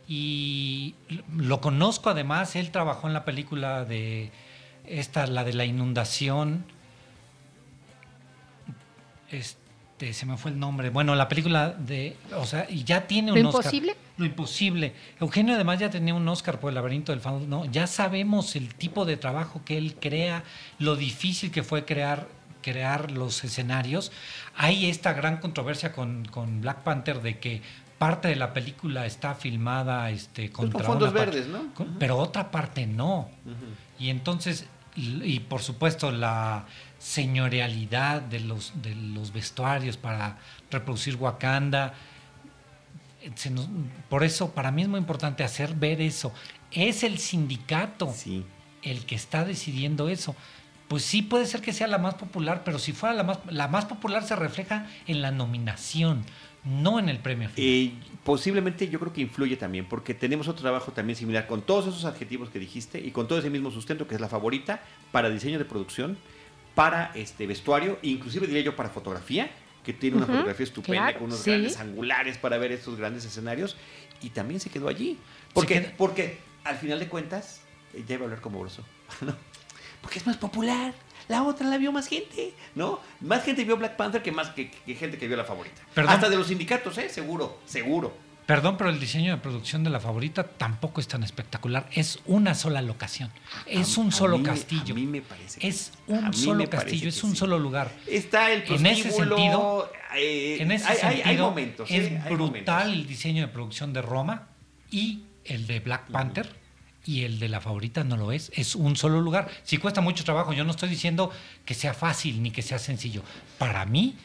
y lo conozco además. Él trabajó en la película de esta, la de la inundación. Este, se me fue el nombre. Bueno, la película de, o sea, y ya tiene un ¿Lo imposible? Lo imposible. Eugenio además ya tenía un Oscar por el laberinto del fauno. Ya sabemos el tipo de trabajo que él crea, lo difícil que fue crear crear los escenarios. Hay esta gran controversia con, con Black Panther de que parte de la película está filmada este, pues con fondos verdes, ¿no? Pero otra parte no. Y entonces, y, por supuesto, la señorialidad de los, de los vestuarios para reproducir Wakanda. por eso, para mí es muy importante hacer ver eso. Es el sindicato el que está decidiendo eso pues sí puede ser que sea la más popular, pero si fuera la más, la más popular se refleja en la nominación, no en el premio final. posiblemente yo creo que influye también, porque tenemos otro trabajo también similar con todos esos adjetivos que dijiste y con todo ese mismo sustento que es la favorita para diseño de producción, para este vestuario, inclusive diría yo para fotografía, que tiene una fotografía estupenda con unos grandes angulares para ver estos grandes escenarios y también se quedó allí. Porque, porque al final de cuentas, eh, ya iba a hablar como broso, ¿no? porque es más popular. La otra la vio más gente, ¿no? Más gente vio Black Panther que más que, gente que vio la favorita. Hasta de los sindicatos, ¿eh? Seguro, seguro. Perdón, pero el diseño de producción de la favorita tampoco es tan espectacular. Es una sola locación. Es un solo castillo. A mí me parece. Es un solo castillo, es un solo lugar. Está el En ese sentido, eh, en ese sentido momentos, es ¿eh? brutal el diseño de producción de Roma y el de Black Panther y el de la favorita no lo es, es un solo lugar. Si cuesta mucho trabajo, yo no estoy diciendo que sea fácil ni que sea sencillo. Para mí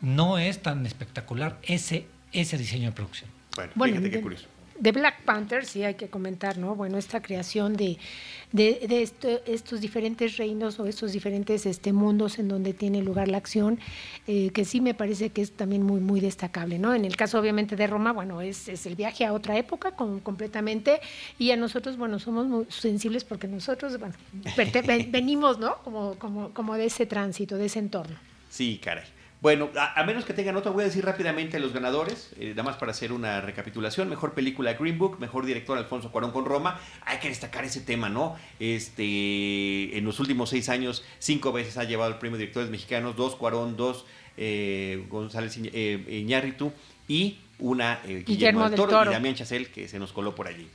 no es tan espectacular ese, ese diseño de producción. Bueno, fíjate qué curioso de Black Panther sí hay que comentar, ¿no? Bueno, esta creación de, de, estos diferentes reinos o estos diferentes este, mundos en donde tiene lugar la acción, eh, que sí me parece que es también muy, muy destacable, ¿no? En el caso, obviamente, de Roma, bueno, es, es el viaje a otra época completamente y a nosotros, bueno, somos muy sensibles porque nosotros, bueno, venimos, ¿no? Como, como, como de ese tránsito, de ese entorno. Sí, caray. Bueno, a, menos que tengan otro, voy a decir rápidamente los ganadores, eh, nada más para hacer una recapitulación. Mejor película Green Book, mejor director Alfonso Cuarón con Roma. Hay que destacar ese tema, ¿no? Este, en los últimos seis años, cinco veces ha llevado el premio de directores mexicanos, dos Cuarón, dos eh, González eh, Iñárritu y una Guillermo, del Toro, y Damián Chacel, que se nos coló por allí.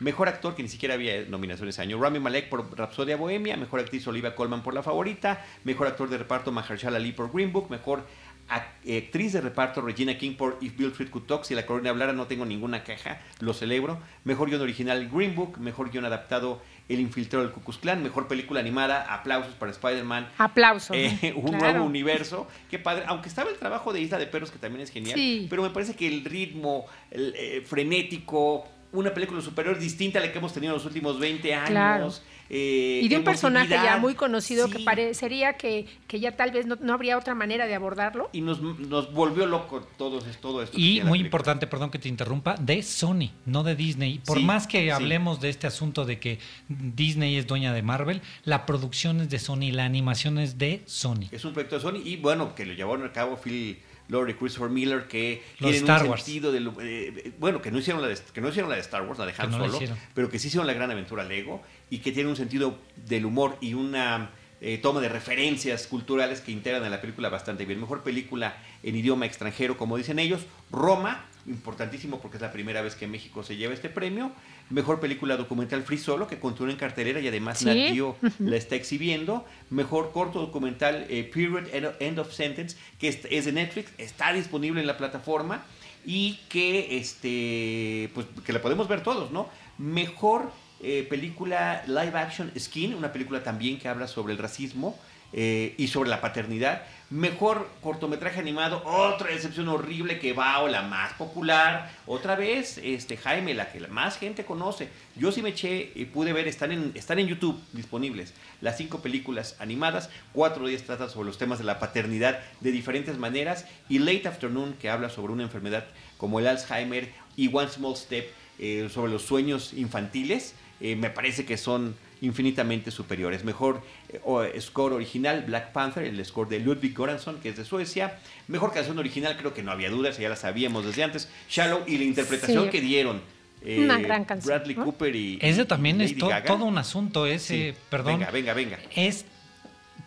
Mejor actor, que ni siquiera había nominaciones ese año. Rami Malek por Rapsodia Bohemia. Mejor actriz Olivia Colman por La Favorita. Mejor actor de reparto Mahershala Ali por Green Book. Mejor actriz de reparto Regina King por If Bill Street Could Talk. Si la corona hablara, no tengo ninguna queja, lo celebro. Mejor guion original Green Book. Mejor guion adaptado El Infiltrado del Ku Klux Klan. Mejor película animada. Aplausos para Spider-Man. Aplausos. Eh, un nuevo universo. Qué padre. Aunque estaba el trabajo de Isla de Perros, que también es genial. Pero me parece que el ritmo eh, frenético una película superior distinta a la que hemos tenido en los últimos 20 años. Eh, y de un personaje ya muy conocido que parecería que, que, ya tal vez no, habría otra manera de abordarlo. Y nos, nos volvió loco todo, todo esto. Y muy importante, perdón que te interrumpa, de Sony, no de Disney. Por más que hablemos de este asunto de que Disney es dueña de Marvel, la producción es de Sony, la animación es de Sony. Es un proyecto de Sony y bueno, que lo llevaron a cabo Phil Lord y Christopher Miller que tienen un sentido de eh, bueno que no hicieron la de, que no hicieron la de Star Wars la de Han Solo pero que sí hicieron la gran aventura Lego y que tienen un sentido del humor y una eh, toma de referencias culturales que integran a la película bastante bien. Mejor película en idioma extranjero como dicen ellos. Roma importantísimo porque es la primera vez que México se lleva este premio. Mejor película documental Free Solo, que continúa en cartelera y además Nat la está exhibiendo. Mejor corto documental eh, Period End of Sentence, que es, de Netflix, está disponible en la plataforma y que, este, pues, que la podemos ver todos, ¿no? Mejor eh, película live action Skin, una película también que habla sobre el racismo eh, y sobre la paternidad. Mejor cortometraje animado, otra decepción horrible que va o la más popular. Otra vez, este Jaime, la que más gente conoce. Yo sí me eché y pude ver, están en, están en YouTube disponibles las cinco películas animadas. Cuatro días tratan sobre los temas de la paternidad de diferentes maneras. Y Late Afternoon, que habla sobre una enfermedad como el Alzheimer. Y One Small Step, eh, sobre los sueños infantiles. Eh, me parece que son infinitamente superiores. Mejor eh, score original, Black Panther, el score de Ludwig Göransson, que es de Suecia. Mejor canción original, creo que no había dudas, ya la sabíamos desde antes. Shallow y la interpretación que dieron. Eh, Una gran canción. Bradley Cooper y. Ese también es todo un asunto, ese, perdón. Venga, venga, venga. Es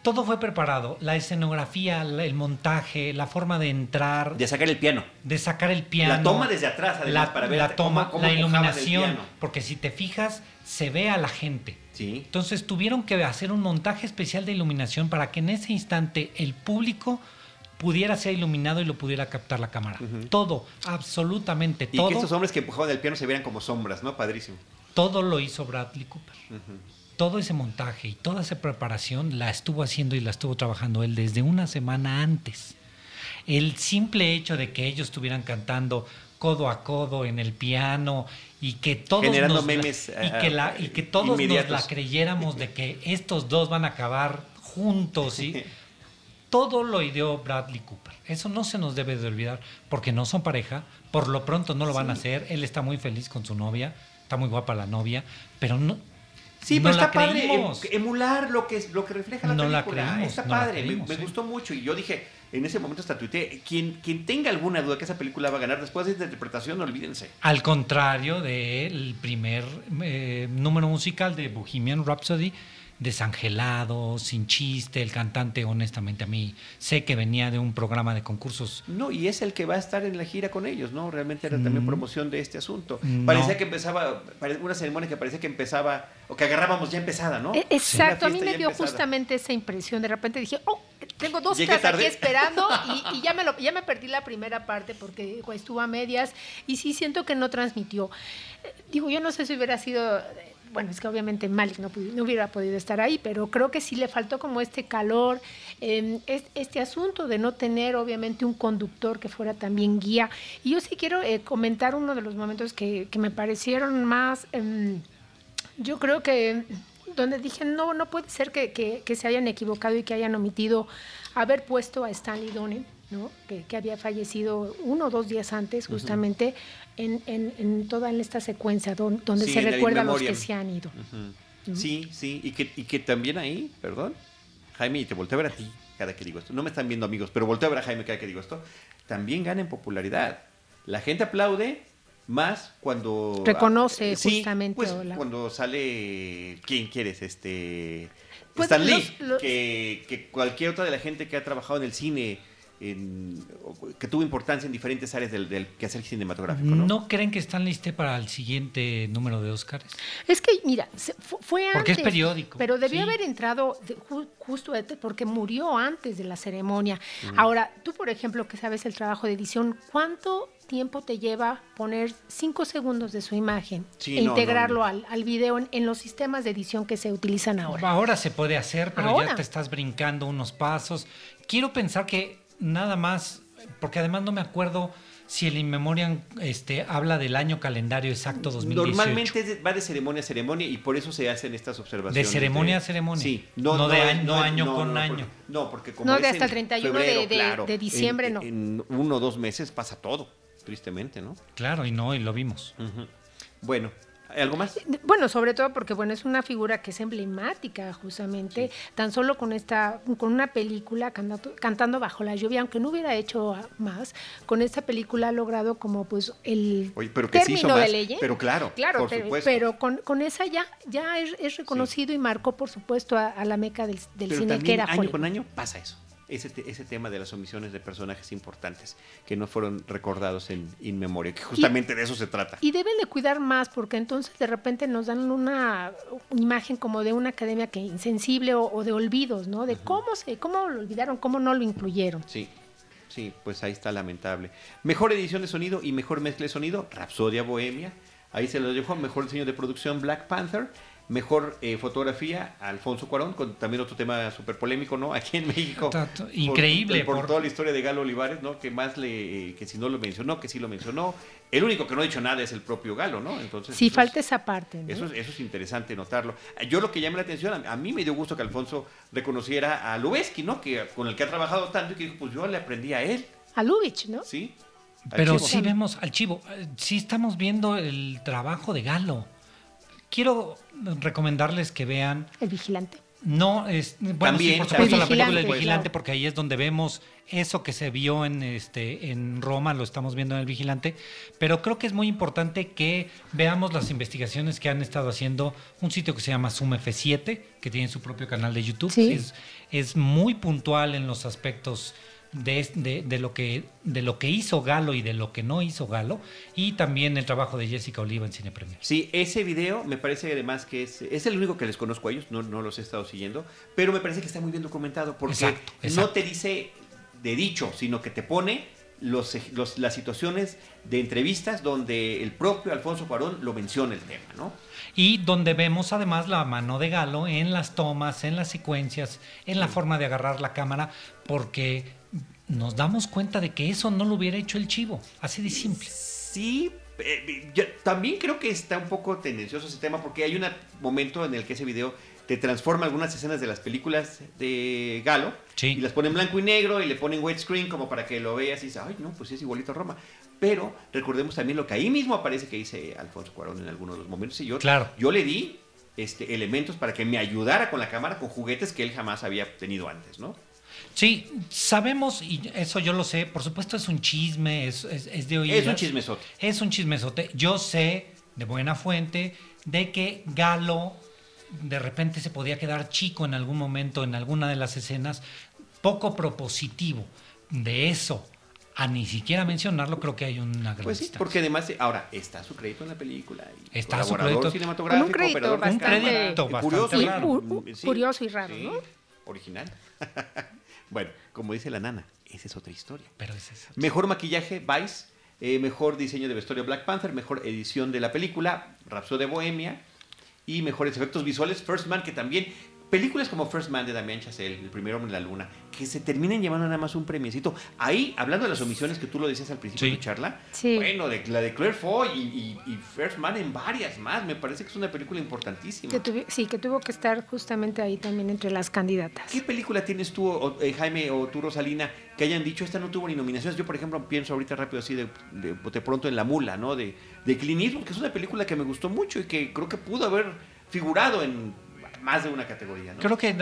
todo fue preparado. La escenografía, el montaje, la forma de entrar. De sacar el piano. De sacar el piano. La toma desde atrás, además, la, para ver la toma, la iluminación. Porque si te fijas, se ve a la gente. Sí. Entonces tuvieron que hacer un montaje especial de iluminación para que en ese instante el público pudiera ser iluminado y lo pudiera captar la cámara. Todo, absolutamente todo. Y que estos hombres que empujaban el piano se vieran como sombras, ¿no? Padrísimo. Todo lo hizo Bradley Cooper todo ese montaje y toda esa preparación la estuvo haciendo y la estuvo trabajando él desde una semana antes. El simple hecho de que ellos estuvieran cantando codo a codo en el piano y que todos nos memes y que la y que todos nos la creyéramos de que estos dos van a acabar juntos y todo lo ideó Bradley Cooper. Eso no se nos debe de olvidar porque no son pareja, por lo pronto no lo van a hacer. Él está muy feliz con su novia, está muy guapa la novia, pero no Sí, pero está padre em, emular lo que, lo que refleja la no película. La está padre, me, gustó mucho. Y yo dije, en ese momento hasta tuiteé, quien, quien tenga alguna duda que esa película va a ganar después de esta interpretación, olvídense. Al contrario del primer eh, número musical de Bohemian Rhapsody, desangelado, sin chiste, el cantante honestamente a mí sé que venía de un programa de concursos. No, y es el que va a estar en la gira con ellos, ¿no? Realmente era también mm. promoción de este asunto. Parecía que empezaba, una ceremonia que parecía que empezaba, o que agarrábamos ya empezada, ¿no? E, exacto, a mí me dio justamente esa impresión. De repente dije, oh, tengo dos horas aquí esperando y, ya, me lo, ya me perdí la primera parte porque estuvo a medias y sí siento que no transmitió. Eh, digo, yo no sé si hubiera sido bueno, es que obviamente Malik no, hubiera podido estar ahí, pero creo que sí le faltó como este calor, em, este asunto de no tener obviamente un conductor que fuera también guía. Y yo sí quiero eh, comentar uno de los momentos que, me parecieron más, em, yo creo que donde dije, no, no puede ser que, se hayan equivocado y que hayan omitido haber puesto a Stanley Donen, ¿no? que, había fallecido uno o dos días antes, justamente, en, en, toda esta secuencia donde se recuerda a los que se han ido. Sí, sí, y que, y que también ahí, perdón, Jaime, y te volteo a ver a ti cada que digo esto. No me están viendo amigos, pero volteo a ver a Jaime cada que digo esto. También gana en popularidad. La gente aplaude más cuando reconoce justamente pues, cuando sale quién quieres este pues Stan Lee que, que, cualquier otra de la gente que ha trabajado en el cine que tuvo importancia en diferentes áreas del, del quehacer cinematográfico. ¿no? creen que están listos para el siguiente número de Oscars? Es que, mira, fue antes. Porque es periódico. Pero debió haber entrado justo porque murió antes de la ceremonia. Ahora, tú, por ejemplo, que sabes el trabajo de edición, ¿cuánto tiempo te lleva poner cinco segundos de su imagen e integrarlo Al, al, video en, los sistemas de edición que se utilizan ahora? Ahora se puede hacer, pero ya te estás brincando unos pasos. Quiero pensar que nada más, porque además no me acuerdo si el In este, habla del año calendario exacto 2018. Normalmente va de ceremonia a ceremonia y por eso se hacen estas observaciones. ¿De ceremonia a ceremonia? Sí. No, de año, año con año. no, porque como No, de hasta el 31 de, diciembre, en, no. En uno o dos meses pasa todo, tristemente, ¿no? Claro, y no, y lo vimos. Bueno, ¿Algo más? Bueno, sobre todo porque bueno, es una figura que es emblemática justamente, tan solo con esta con una película cantando, bajo la lluvia, aunque no hubiera hecho más, con esta película ha logrado como pues el término de ley. Pero claro, claro, pero, con, esa ya ya es, reconocido y marcó por supuesto a, la meca del, cine que era año con año pasa eso ese, ese tema de las omisiones de personajes importantes que no fueron recordados en In Memoria, que justamente de eso se trata. Y deben de cuidar más porque entonces de repente nos dan una imagen como de una academia que insensible o, de olvidos, ¿no? De cómo se, cómo lo olvidaron, cómo no lo incluyeron. Sí. Sí, pues ahí está lamentable. Mejor edición de sonido y mejor mezcla de sonido, Rapsodia Bohemia. Ahí se lo dejó. Mejor diseño de producción, Black Panther. Mejor eh, fotografía, Alfonso Cuarón, con también otro tema súper polémico, ¿no? Aquí en México. Increíble. Por, toda la historia de Galo Olivares, ¿no? Que más le, que si no lo mencionó, que sí lo mencionó. El único que no ha dicho nada es el propio Galo, ¿no? Entonces. Sí, falta esa parte. Eso, es, eso es interesante notarlo. Yo lo que llama la atención, a, mí me dio gusto que Alfonso reconociera a Lubeski, ¿no? Que, con el que ha trabajado tanto y que dijo, pues yo le aprendí a él. A Lubich, ¿no? Sí. Pero sí vemos al chivo, sí estamos viendo el trabajo de Galo quiero recomendarles que vean El vigilante. no, es, bueno, También, sí, por supuesto, la película El Vigilante, claro. porque ahí es donde vemos eso que se vio en, este, en Roma, lo estamos viendo en El Vigilante, pero creo que es muy importante que veamos las investigaciones que han estado haciendo un sitio que se llama Zoom F7, que tiene su propio canal de YouTube. Sí. Es, es muy puntual en los aspectos de, de- de lo que, de lo que hizo Galo y de lo que no hizo Galo, y también el trabajo de Jessica Oliva en Cine Premier. Sí, ese video me parece además que es, es el único que les conozco a ellos, no, no los he estado siguiendo, pero me parece que está muy bien documentado porque Exacto, no te dice de dicho, sino que te pone los, los- las situaciones de entrevistas donde el propio Alfonso Cuarón lo menciona el tema, ¿no? Y donde vemos además la mano de Galo en las tomas, en las secuencias, en la forma de agarrar la cámara, porque nos damos cuenta de que eso no lo hubiera hecho el chivo, así de simple. Sí, eh, yo también creo que está un poco tendencioso ese tema porque hay un momento en el que ese video te transforma algunas escenas de las películas de Galo Sí. y las pone en blanco y negro y le ponen widescreen como para que lo veas y dices, ay, no, pues es igualito a Roma. Pero recordemos también lo que ahí mismo aparece que dice Alfonso Cuarón en algunos de los momentos y yo, Claro. yo le di este, elementos para que me ayudara con la cámara con juguetes que él jamás había tenido antes, ¿no? Sí, sabemos, y eso yo lo sé, por supuesto es un chisme, es, es, es de oídas. Es un chismesote. Es un chismesote. Yo sé de buena fuente de que Galo de repente se podía quedar chico en algún momento, en alguna de las escenas, poco propositivo. De eso a ni siquiera mencionarlo, creo que hay una gran Pues sí, distancia. porque además, ahora, está su crédito en la película. Y Está su crédito. cinematográfico, Con un crédito bastante- Un crédito y bastante curioso, raro. Cu- mm, cu- curioso y raro, sí, ¿no? Original. bueno, como dice la nana, esa es otra historia. Pero es eso. Mejor maquillaje, Vice. eh, mejor diseño de vestuario, Black Panther. Mejor edición de la película, Rhapsody de Bohemia. Y mejores efectos visuales, First Man, que también... Películas como First Man de Damien Chazelle, El primer hombre en la luna, que se terminen llevando nada más un premiecito. Ahí, hablando de las omisiones que tú lo decías al principio Sí. de charla, Sí. bueno, de, la de Claire Foy y, y- y First Man en varias más, me parece que es una película importantísima. Que tuvi- sí, que tuvo que estar justamente ahí también entre las candidatas. ¿Qué película tienes tú, o- eh, Jaime, o tú, Rosalina, que hayan dicho esta no tuvo ni nominaciones? Yo, por ejemplo, pienso ahorita rápido así de, de, pronto en La Mula, ¿no? De, de Clint Eastwood, que es una película que me gustó mucho y que creo que pudo haber figurado en más de una categoría, ¿no? Creo que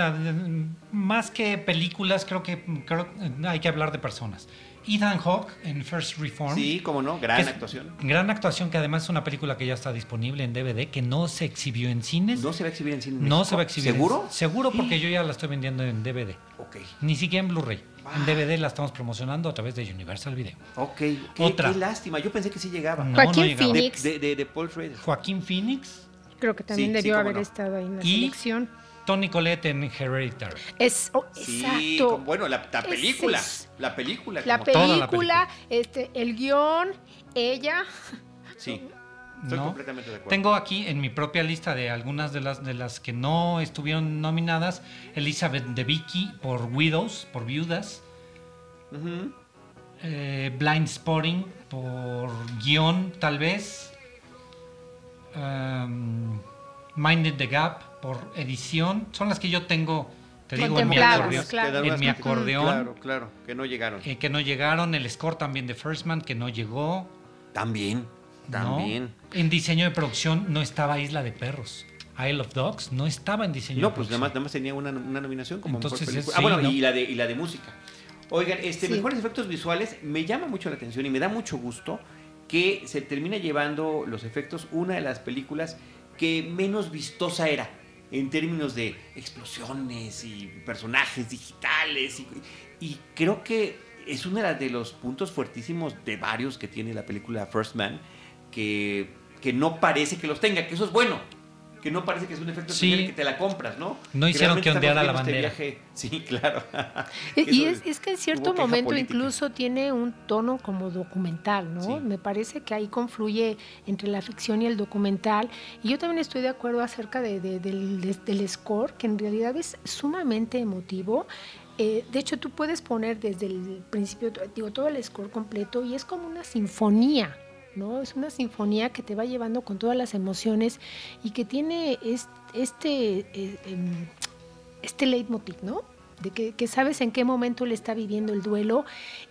más que películas, creo que creo, hay que hablar de personas. Ethan Hawke en First Reform. Sí, cómo no, gran actuación. Gran actuación, que además es una película que ya está disponible en DVD, que no se exhibió en cines. No se va a exhibir en cine. en No se va a exhibir. en- ¿Seguro? Seguro porque yo ya la estoy vendiendo en DVD. Ok, Ni siquiera en Blu-ray. Ah. En DVD la estamos promocionando a través de Universal Video. ok. Qué, Otra. qué lástima, yo pensé que sí llegaba. No, Joaquín no llegaba. Phoenix. de, de- de Paul Schrader. Joaquín Phoenix, Creo que también Sí, debió haber no. estado ahí en la Y- selección. Tony Collette en Hereditary. Es, oh, Sí, exacto. como- bueno, la, la película. es- La película. La Toda la película, película. este, el guion, ella. Sí, estoy No. completamente de acuerdo. Tengo aquí en mi propia lista de algunas de las de las que no estuvieron nominadas, Elizabeth de Vicky por Widows, por Viudas, eh, Blind Spotting por guion, tal vez, um, Minded the Gap por edición, son las que yo tengo, te digo, en mi acordeón, claro. En mi que- acordeón Claro, claro, que no llegaron. eh, que no llegaron, el score también de First Man que no llegó. También, ¿no? también. En diseño de producción no estaba Isla de Perros. Isle of Dogs no estaba en diseño No, de pues nada más, nada más tenía una, una nominación como Entonces, mejor película. es- ah, bueno, y, la de, y la de música. Oigan, este, Sí. mejores efectos visuales, me llama mucho la atención y me da mucho gusto que se termina llevando los efectos una de las películas que menos vistosa era en términos de explosiones y personajes digitales y, creo que es uno de los puntos fuertísimos de varios que tiene la película First Man que, que no parece que los tenga, que eso es bueno. Que no parece que es un efecto Sí. especial y que te la compras, ¿no? No hicieron realmente que ondeara la viendo bandera. este viaje- Sí, claro. Y es, es que en cierto momento política. incluso tiene un tono como documental, ¿no? Sí. Me parece que ahí confluye entre la ficción y el documental. Y yo también estoy de acuerdo acerca de- de- del, de- del score, que en realidad es sumamente emotivo. Eh, de hecho, tú puedes poner desde el principio, digo, todo el score completo y es como una sinfonía, ¿no? Es una sinfonía que te va llevando con todas las emociones y que tiene es- este, eh, em, este leitmotiv, ¿no? de que, sabes en qué momento le está viviendo el duelo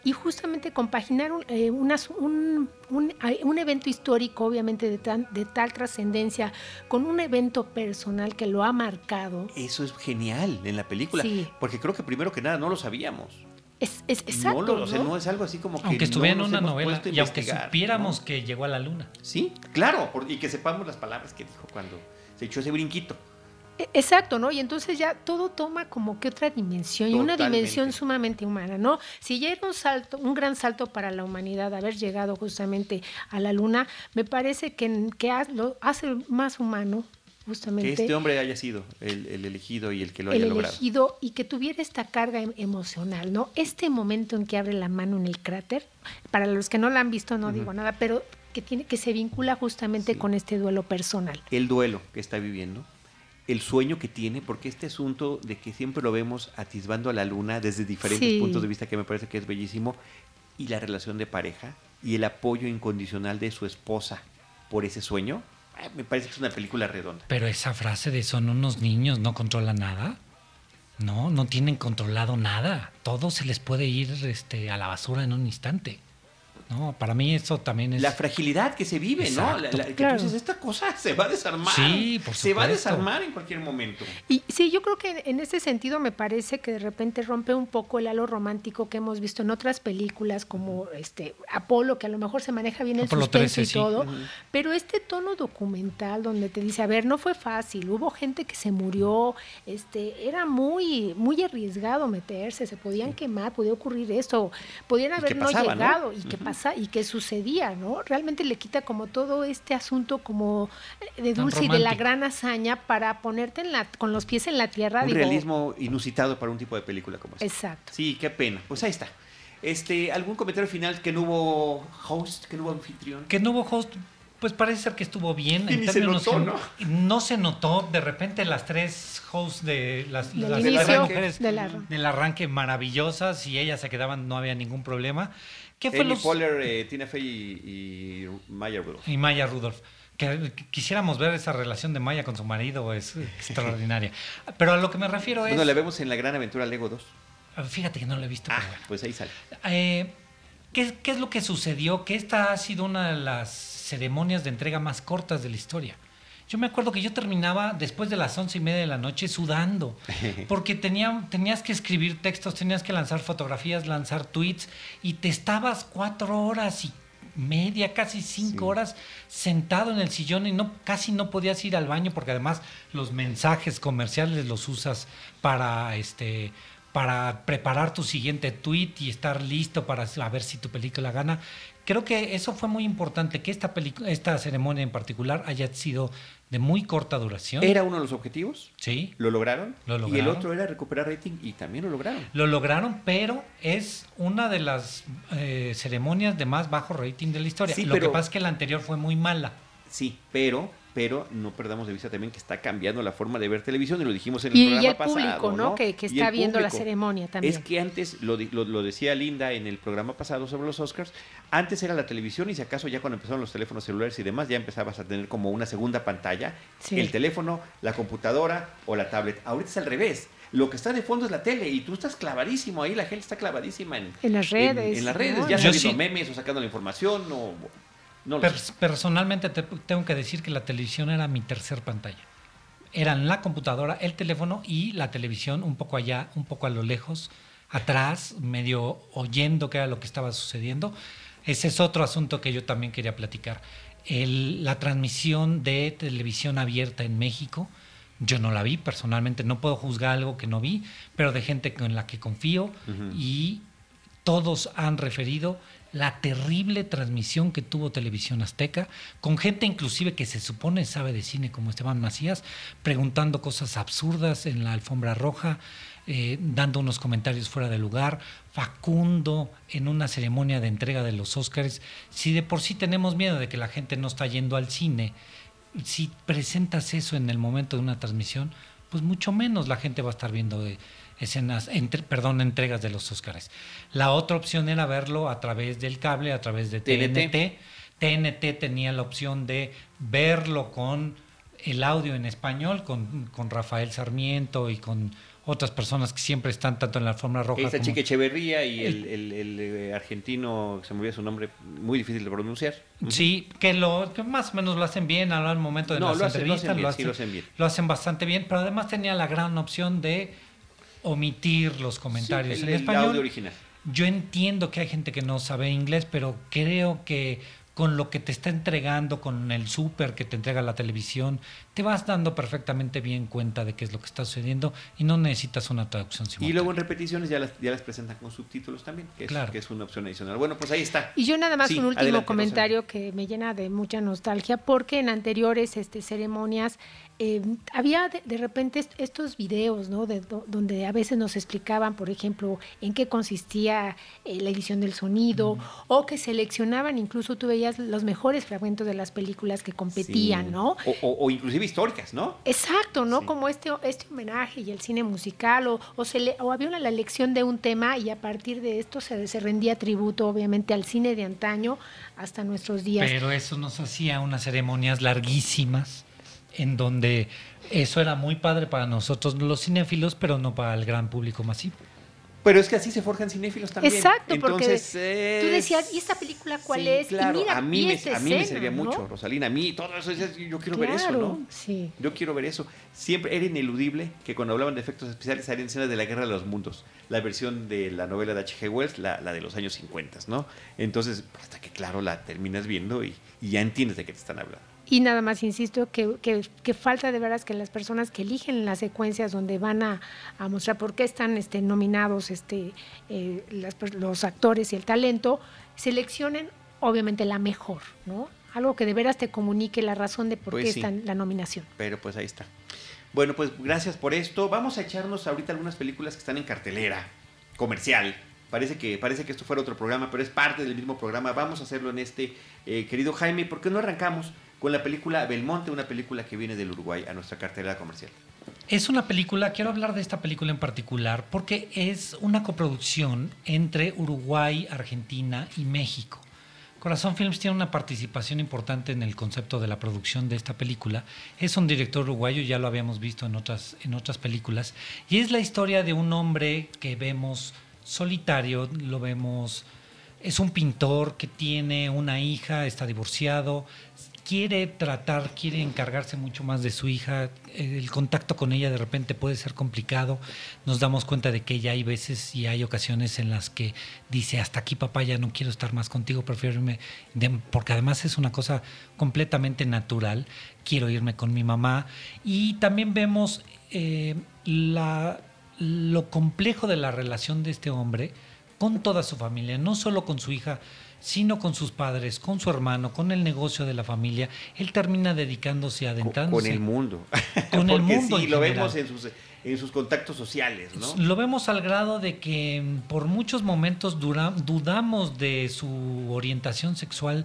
y justamente compaginar un, eh, un, un, evento histórico, obviamente de, de tal trascendencia, con un evento personal que lo ha marcado. Eso es genial en la película, porque creo que primero que nada no lo sabíamos. Es, es exacto. No, no, es algo así como que. Aunque estuviera en una novela y aunque supiéramos que llegó a la luna. Sí, claro, y que sepamos las palabras que dijo cuando se echó ese brinquito. E, exacto, ¿no? Y entonces ya todo toma como que otra dimensión y una dimensión sumamente humana, ¿no? Si ya era un salto, un gran salto para la humanidad haber llegado justamente a la luna, me parece que, que lo hace más humano, justamente. Que este hombre haya sido el, elegido y el que lo haya logrado. El elegido y que tuviera esta carga em, emocional, ¿no? Este momento en que abre la mano en el cráter, para los que no lo han visto no digo nada, pero que tiene que se vincula justamente con este duelo personal. El duelo que está viviendo el sueño que tiene, porque este asunto de que siempre lo vemos atisbando a la luna desde diferentes puntos de vista, que me parece que es bellísimo, y la relación de pareja y el apoyo incondicional de su esposa por ese sueño, me parece que es una película redonda. Pero esa frase de son unos niños, no controlan nada. No, no tienen controlado nada. Todo se les puede ir este, a la basura en un instante. No, para mí eso también es... La fragilidad que se vive, ¿no? La, que tú dices, esta cosa se va a desarmar. Sí, por supuesto. Se va a desarmar en cualquier momento. Y sí, yo creo que en ese sentido me parece que de repente rompe un poco el halo romántico que hemos visto en otras películas como este Apolo, que a lo mejor se maneja bien el suspenso y todo, pero este tono documental donde te dice, a ver, no fue fácil, hubo gente que se murió, este, era muy, muy arriesgado meterse, se podían quemar, podía ocurrir esto, podían haber no llegado y que pasaba y qué sucedía, ¿no? Realmente le quita como todo este asunto como eh, de dulce y de la gran hazaña para ponerte en la, con los pies en la tierra. Un realismo inusitado para un tipo de película como esta. Exacto. Sí, qué pena. Pues ahí está. Este, ¿Algún comentario final que no hubo host, que no hubo anfitrión? Que no hubo host, pues parece ser que estuvo bien. En se notó, ¿no? ¿no? se notó. De repente las tres hosts de las, las tres mujeres del arranque maravillosas y ellas se quedaban, no había ningún problema. ¿Qué fue los... Poller, eh, Tina Fey y, Maya Rudolph. Y Maya Rudolph. Que, quisiéramos ver esa relación de Maya con su marido, es extraordinaria. Pero a lo que me refiero es... Bueno, la vemos en la gran aventura Lego 2. Ah, fíjate que no la he visto. Ah, pues ahí sale. Eh, ¿qué, ¿Qué es lo que sucedió? Que esta ha sido una de las ceremonias de entrega más cortas de la historia. Yo me acuerdo que yo terminaba después de las once y media de la noche sudando, porque tenía, tenías que escribir textos, tenías que lanzar fotografías, lanzar tweets, y te estabas cuatro horas y media, casi cinco horas sentado en el sillón y no, casi no podías ir al baño porque además los mensajes comerciales los usas para este para preparar tu siguiente tweet y estar listo para ver si tu película gana. Creo que eso fue muy importante, que esta, esta ceremonia en particular haya sido de muy corta duración. ¿Era uno de los objetivos? Sí. ¿Lo lograron? Lo lograron. Y el otro era recuperar rating y también lo lograron. Lo lograron, pero es una de las eh, ceremonias de más bajo rating de la historia. lo que pasa es que la anterior fue muy mala. Sí, pero pero no perdamos de vista también que está cambiando la forma de ver televisión y lo dijimos en el programa y el público, ¿no? Que, está viendo la ceremonia también. Es que antes, lo, lo, decía Linda en el programa pasado sobre los Oscars, antes era la televisión y si acaso ya cuando empezaron los teléfonos celulares y demás, ya empezabas a tener como una segunda pantalla, el teléfono, la computadora o la tablet. Ahorita es al revés. Lo que está de fondo es la tele y tú estás clavadísimo ahí, la gente está clavadísima en, en las redes. En, las redes, ya sea memes o sacando la información o personalmente te, tengo que decir que la televisión era mi tercer pantalla. Eran la computadora, el teléfono y la televisión un poco allá, un poco a lo lejos, atrás, medio oyendo qué era lo que estaba sucediendo. Ese es otro asunto que yo también quería platicar. la transmisión de televisión abierta en México, yo no la vi personalmente, no puedo juzgar algo que no vi, pero de gente en la que confío y todos han referido la terrible transmisión que tuvo Televisión Azteca, con gente inclusive que se supone sabe de cine como Esteban Macías, preguntando cosas absurdas en la alfombra roja, eh, dando unos comentarios fuera de lugar, Facundo en una ceremonia de entrega de los Óscares. Si de por sí tenemos miedo de que la gente no está yendo al cine, si presentas eso en el momento de una transmisión, pues mucho menos la gente va a estar viendo escenas, perdón, entregas de los Óscares. La otra opción era verlo a través del cable, a través de TNT. TNT, tenía la opción de verlo con el audio en español, con, con Rafael Sarmiento y con otras personas que siempre están tanto en la alfombra roja. Esta chica Echeverría y el, el, eh, argentino, se me olvidó su nombre, muy difícil de pronunciar. Sí, que, lo, que más o menos lo hacen bien al momento de las entrevistas. lo, hacen, bien, lo hacen bastante bien, pero además tenía la gran opción de omitir los comentarios en español. original. Yo entiendo que hay gente que no sabe inglés, pero creo que con lo que te está entregando, con el súper que te entrega la televisión, te vas dando perfectamente bien cuenta de qué es lo que está sucediendo y no necesitas una traducción simultánea. Y luego en repeticiones ya las, ya las presentan con subtítulos también, que es, que es una opción adicional. Bueno, pues ahí está. Y yo nada más un último comentario que me llena de mucha nostalgia, porque en anteriores este, ceremonias eh, había de, repente estos videos, ¿no? De, donde a veces nos explicaban, por ejemplo, en qué consistía eh, la edición del sonido, o que seleccionaban, incluso tú veías los mejores fragmentos de las películas que competían, ¿no? O, inclusive históricas, ¿no? Exacto, ¿no? Como este, este homenaje y el cine musical, o, o, se le, o había una, la elección de un tema y a partir de esto se, se rendía tributo, obviamente, al cine de antaño hasta nuestros días. Pero eso nos hacía unas ceremonias larguísimas en donde eso era muy padre para nosotros los cinéfilos, pero no para el gran público masivo. Pero es que así se forjan cinéfilos también. Exacto, Entonces, porque tú decías, ¿y esta película cuál es? Claro, a mí, me, a mí me servía mucho, Rosalina, a mí, todo eso, yo quiero ver eso, ¿no? Sí. Yo quiero ver eso. Siempre era ineludible que cuando hablaban de efectos especiales salían escenas de la Guerra de los Mundos, la versión de la novela de H.G. Wells, la, de los años 50, ¿no? Entonces, hasta que claro, la terminas viendo y, y ya entiendes de qué te están hablando. Y nada más insisto que, que, falta de veras que las personas que eligen las secuencias donde van a, mostrar por qué están este, nominados este, eh, los actores y el talento, seleccionen obviamente la mejor, ¿no? Algo que de veras te comunique la razón de por pues qué está la nominación. Pero pues ahí está. Bueno, pues gracias por esto. Vamos a echarnos ahorita algunas películas que están en cartelera comercial. Parece que, parece que esto fuera otro programa, pero es parte del mismo programa. Vamos a hacerlo en este, eh, querido Jaime. ¿Por qué no arrancamos con la película Belmonte, una película que viene del Uruguay a nuestra cartera comercial. Es una película, quiero hablar de esta película en particular porque es una coproducción entre Uruguay, Argentina y México. Corazón Films tiene una participación importante en el concepto de la producción de esta película. Es un director uruguayo, ya lo habíamos visto en otras, en otras películas, y es la historia de un hombre que vemos solitario, lo vemos, es un pintor que tiene una hija, está divorciado, quiere tratar, quiere encargarse mucho más de su hija, el contacto con ella de repente puede ser complicado, nos damos cuenta de que ella hay veces y hay ocasiones en las que dice, hasta aquí papá, ya no quiero estar más contigo, prefiero irme, porque además es una cosa completamente natural, quiero irme con mi mamá. Y también vemos eh, la, lo complejo de la relación de este hombre con toda su familia, no solo con su hija, sino con sus padres, con su hermano, con el negocio de la familia. Él termina dedicándose, adentrándose. Con el mundo. Con el mundo. Sí, lo vemos en sus, en sus contactos sociales, ¿no? Lo vemos al grado de que por muchos momentos dudamos de su orientación sexual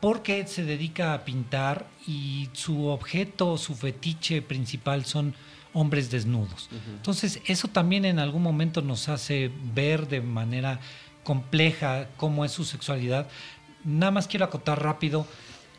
porque se dedica a pintar y su objeto, su fetiche principal son hombres desnudos. Entonces, eso también en algún momento nos hace ver de manera compleja cómo es su sexualidad. Nada más quiero acotar rápido.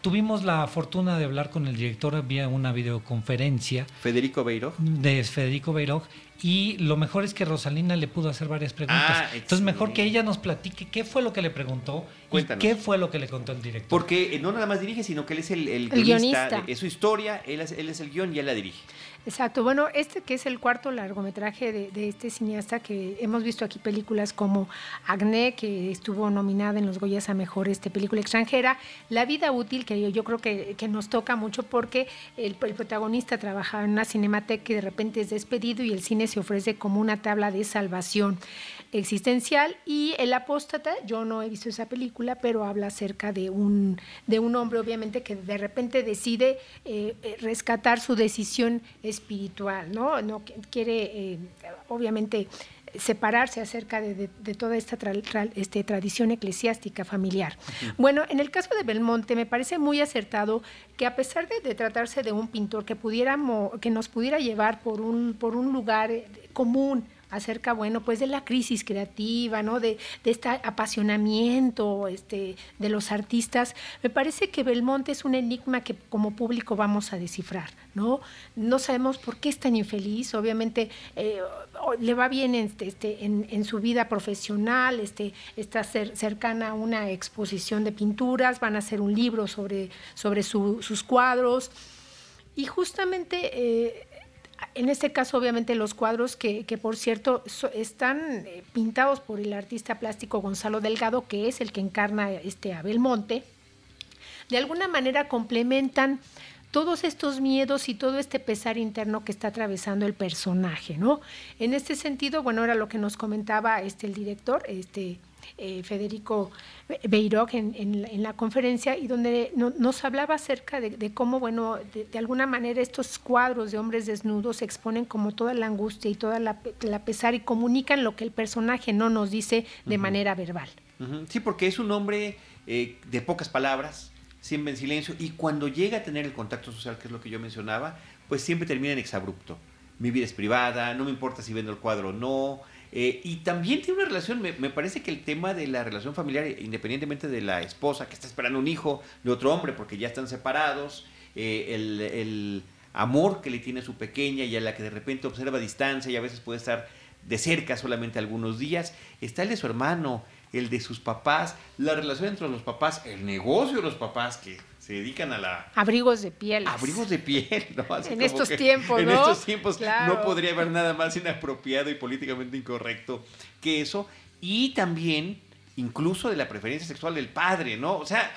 Tuvimos la fortuna de hablar con el director vía una videoconferencia. Federico Beiró. De Federico Beiró. Y lo mejor es que Rosalina le pudo hacer varias preguntas. Ah, Entonces, mejor que ella nos platique qué fue lo que le preguntó y qué fue lo que le contó el director. Porque no nada más dirige, sino que él es el, guionista. Es su historia, él es, él es el guion y él la dirige. Exacto, bueno, este que es el cuarto largometraje de, este cineasta que hemos visto aquí películas como Agné, que estuvo nominada en los Goyas a Mejor este, película extranjera, La vida útil, que yo, creo que, nos toca mucho porque el, protagonista trabaja en una cinemateca y de repente es despedido y el cine se ofrece como una tabla de salvación existencial y El apóstata, yo no he visto esa película, pero habla acerca de un, de un hombre obviamente que de repente decide eh, eh, rescatar su decisión espiritual, ¿no? no quiere eh, obviamente separarse acerca de, toda esta este, tradición eclesiástica familiar. Bueno, en el caso de Belmonte me parece muy acertado que a pesar de, tratarse de un pintor que, pudiéramos, que nos pudiera llevar por un, por un lugar común, acerca, bueno, pues de la crisis creativa, ¿no? De, de este apasionamiento este, de los artistas. Me parece que Belmonte es un enigma que como público vamos a descifrar, ¿no? No sabemos por qué es tan infeliz, obviamente eh, le va bien este, este, en, en, su vida profesional, este, está cercana a una exposición de pinturas, van a hacer un libro sobre, sobre sus cuadros. Y justamente eh, en este caso, obviamente, los cuadros que, por cierto, están eh, pintados por el artista plástico Gonzalo Delgado, que es el que encarna este Abel Monte, de alguna manera complementan todos estos miedos y todo este pesar interno que está atravesando el personaje, ¿no? En este sentido, bueno, era lo que nos comentaba este el director, este eh, Federico Beiroc en, la conferencia y donde nos hablaba acerca de, cómo, bueno, de, alguna manera estos cuadros de hombres desnudos exponen como toda la angustia y toda la, pesar y comunican lo que el personaje no nos dice de manera verbal. Sí, porque es un hombre eh, de pocas palabras, siempre en silencio, y cuando llega a tener el contacto social, que es lo que yo mencionaba, pues siempre termina en exabrupto. Mi vida es privada, no me importa si vendo el cuadro o no, eh, y también tiene una relación, me, parece que el tema de la relación familiar, independientemente de la esposa que está esperando un hijo de otro hombre porque ya están separados, eh, el, amor que le tiene a su pequeña y a la que de repente observa a distancia y a veces puede estar de cerca solamente algunos días, está el de su hermano, el de sus papás, la relación entre los papás, el negocio de los papás que se dedican a la... Abrigos de piel. Abrigos de piel, ¿no? en estos tiempos, ¿no? En estos tiempos no podría haber nada más inapropiado y políticamente incorrecto que eso. Y también, incluso de la preferencia sexual del padre, ¿no? O sea,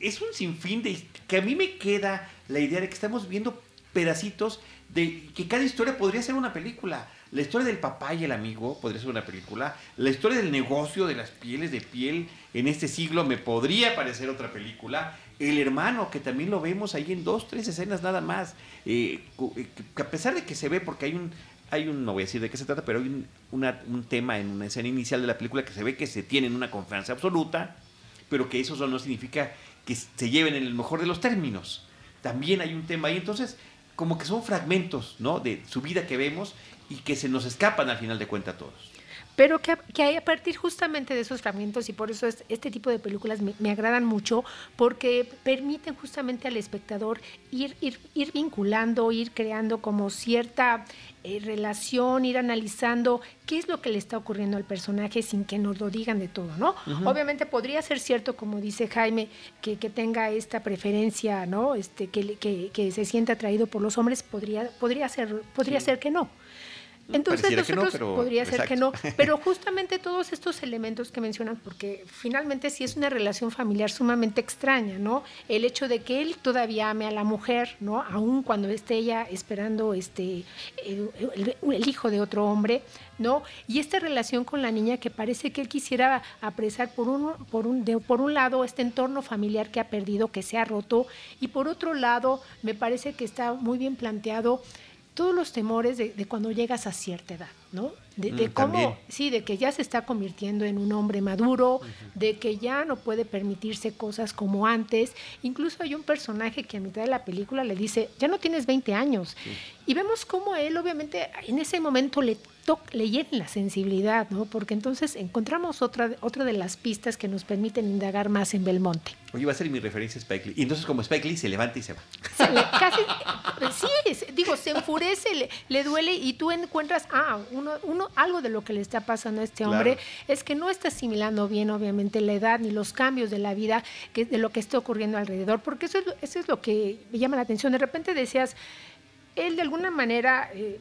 es un sinfín de... que a mí me queda la idea de que estamos viendo pedacitos de que cada historia podría ser una película. La historia del papá y el amigo podría ser una película. La historia del negocio de las pieles de piel en este siglo me podría parecer otra película el hermano, que también lo vemos ahí en dos, tres escenas nada más, eh, eh, que a pesar de que se ve, porque hay un, hay un, no voy a decir de qué se trata, pero hay un, un tema en una escena inicial de la película que se ve que se tienen una confianza absoluta, pero que eso no significa que se lleven en el mejor de los términos. También hay un tema ahí, entonces, como que son fragmentos, ¿no? De su vida que vemos y que se nos escapan al final de cuentas todos pero que, hay a partir justamente de esos fragmentos y por eso este tipo de películas me, agradan mucho porque permiten justamente al espectador ir, ir, ir vinculando, ir creando como cierta eh, relación, ir analizando qué es lo que le está ocurriendo al personaje sin que nos lo digan de todo, ¿no? Obviamente podría ser cierto, como dice Jaime, que, tenga esta preferencia, ¿no? Este, que, que, que, se sienta atraído por los hombres, podría, podría, ser, podría ser que no. Entonces nosotros podría ser que no, pero justamente todos estos elementos que mencionan, porque finalmente sí es una relación familiar sumamente extraña, ¿no? El hecho de que él todavía ame a la mujer, ¿no? Aún cuando esté ella esperando este el, hijo de otro hombre, ¿no? Y esta relación con la niña que parece que él quisiera apresar por un, por un, por un lado este entorno familiar que ha perdido, que se ha roto, y por otro lado me parece que está muy bien planteado todos los temores de, cuando llegas a cierta edad, ¿no? De, mm, cómo, sí, de que ya se está convirtiendo en un hombre maduro, de que ya no puede permitirse cosas como antes. Incluso hay un personaje que a mitad de la película le dice, ya no tienes 20 años. Y vemos cómo él, obviamente, en ese momento le le la sensibilidad, ¿no? Porque entonces encontramos otra, otra de las pistas que nos permiten indagar más en Belmonte. Oye, va a ser mi referencia a Spike Lee. Y entonces como Spike Lee se levanta y se va. casi, sí, digo, se enfurece, le, duele y tú encuentras, ah, uno, uno, algo de lo que le está pasando a este hombre es que no está asimilando bien, obviamente, la edad ni los cambios de la vida, que, de lo que está ocurriendo alrededor, porque eso es, eso es lo que me llama la atención. De repente decías, él de alguna manera eh,